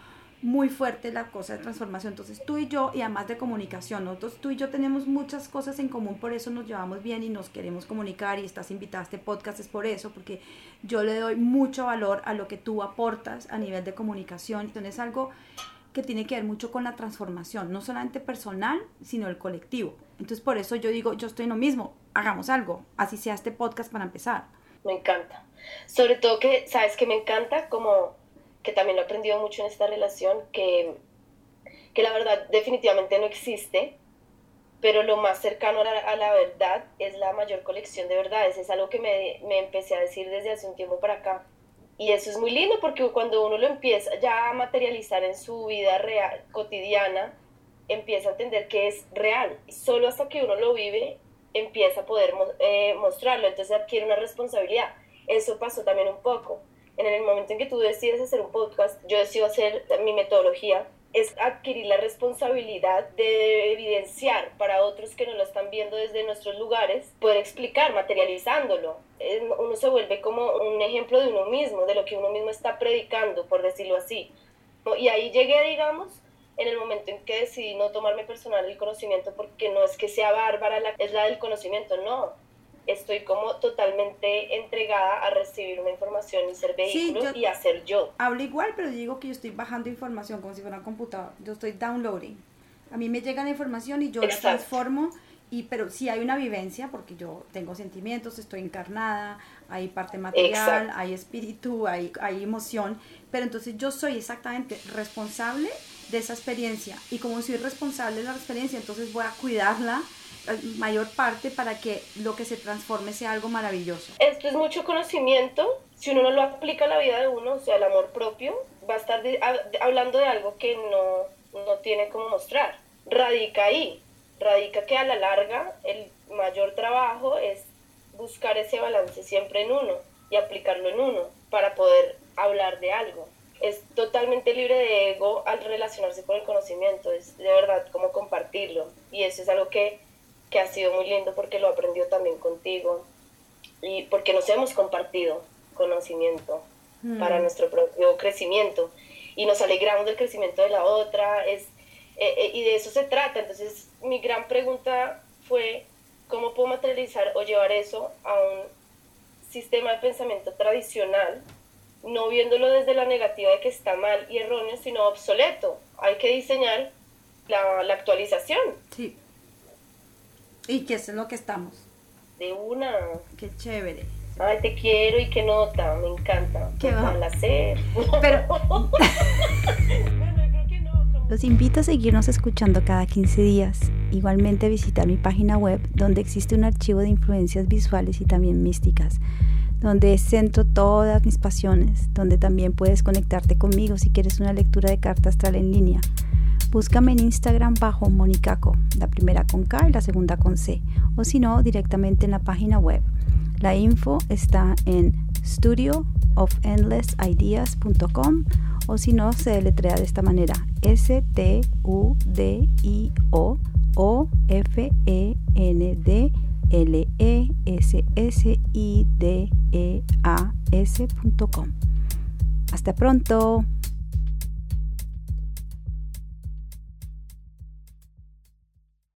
muy fuerte la cosa de transformación. Entonces tú y yo, y además de comunicación, nosotros tú y yo tenemos muchas cosas en común, por eso nos llevamos bien y nos queremos comunicar y estás invitada a este podcast, es por eso, porque yo le doy mucho valor a lo que tú aportas a nivel de comunicación. Entonces es algo que tiene que ver mucho con la transformación, no solamente personal, sino el colectivo. Entonces por eso yo digo, yo estoy en lo mismo, hagamos algo, así sea este podcast para empezar. Me encanta. Sobre todo que, ¿sabes que me encanta? Como que también lo he aprendido mucho en esta relación, que, que la verdad definitivamente no existe, pero lo más cercano a la, verdad es la mayor colección de verdades. Es algo que me, me, empecé a decir desde hace un tiempo para acá. Y eso es muy lindo porque cuando uno lo empieza ya a materializar en su vida real, cotidiana, empieza a entender que es real. Solo hasta que uno lo vive, empieza a poder eh, mostrarlo. Entonces adquiere una responsabilidad. Eso pasó también un poco en el momento en que tú decides hacer un podcast, yo decido hacer mi metodología, es adquirir la responsabilidad de evidenciar para otros que no lo están viendo desde nuestros lugares, poder explicar, materializándolo. Uno se vuelve como un ejemplo de uno mismo, de lo que uno mismo está predicando, por decirlo así. Y ahí llegué, digamos, en el momento en que decidí no tomarme personal el conocimiento, porque no es que sea bárbara, la, es la del conocimiento, no estoy como totalmente entregada a recibir una información y ser vehículo y hacer yo. Hablo igual, pero digo que yo estoy bajando información como si fuera un computador. Yo estoy downloading. A mí me llega la información y yo la transformo. Y, pero sí hay una vivencia porque yo tengo sentimientos, estoy encarnada, hay parte material, hay espíritu, hay, hay emoción, pero entonces yo soy exactamente responsable de esa experiencia y como soy responsable de la experiencia, entonces voy a cuidarla, mayor parte para que lo que se transforme sea algo maravilloso. Esto es mucho conocimiento, si uno no lo aplica a la vida de uno, o sea, el amor propio, va a estar hablando de algo que no, no tiene como mostrar. Radica ahí, radica que a la larga el mayor trabajo es buscar ese balance siempre en uno y aplicarlo en uno para poder hablar de algo. Es totalmente libre de ego al relacionarse con el conocimiento, es de verdad como compartirlo. Y eso es algo que que ha sido muy lindo porque lo aprendió también contigo y porque nos hemos compartido conocimiento mm. para nuestro propio crecimiento y nos alegramos del crecimiento de la otra es, eh, eh, y de eso se trata. Entonces mi gran pregunta fue cómo puedo materializar o llevar eso a un sistema de pensamiento tradicional, no viéndolo desde la negativa de que está mal y erróneo, sino obsoleto. Hay que diseñar la, la actualización. Sí. Y que es lo que estamos. De una. Qué chévere. Ay, te quiero y qué nota, me encanta. Qué placer. Pero... Los invito a seguirnos escuchando cada 15 días. Igualmente visitar mi página web donde existe un archivo de influencias visuales y también místicas, donde centro todas mis pasiones, donde también puedes conectarte conmigo si quieres una lectura de carta astral en línea. Búscame en Instagram bajo Monicaco, la primera con K y la segunda con C, o si no, directamente en la página web La info está en studioofendlessideas.com o si no se deletrea de esta manera S T U D I O O F E N D L E S S I D E A S.com. Hasta pronto.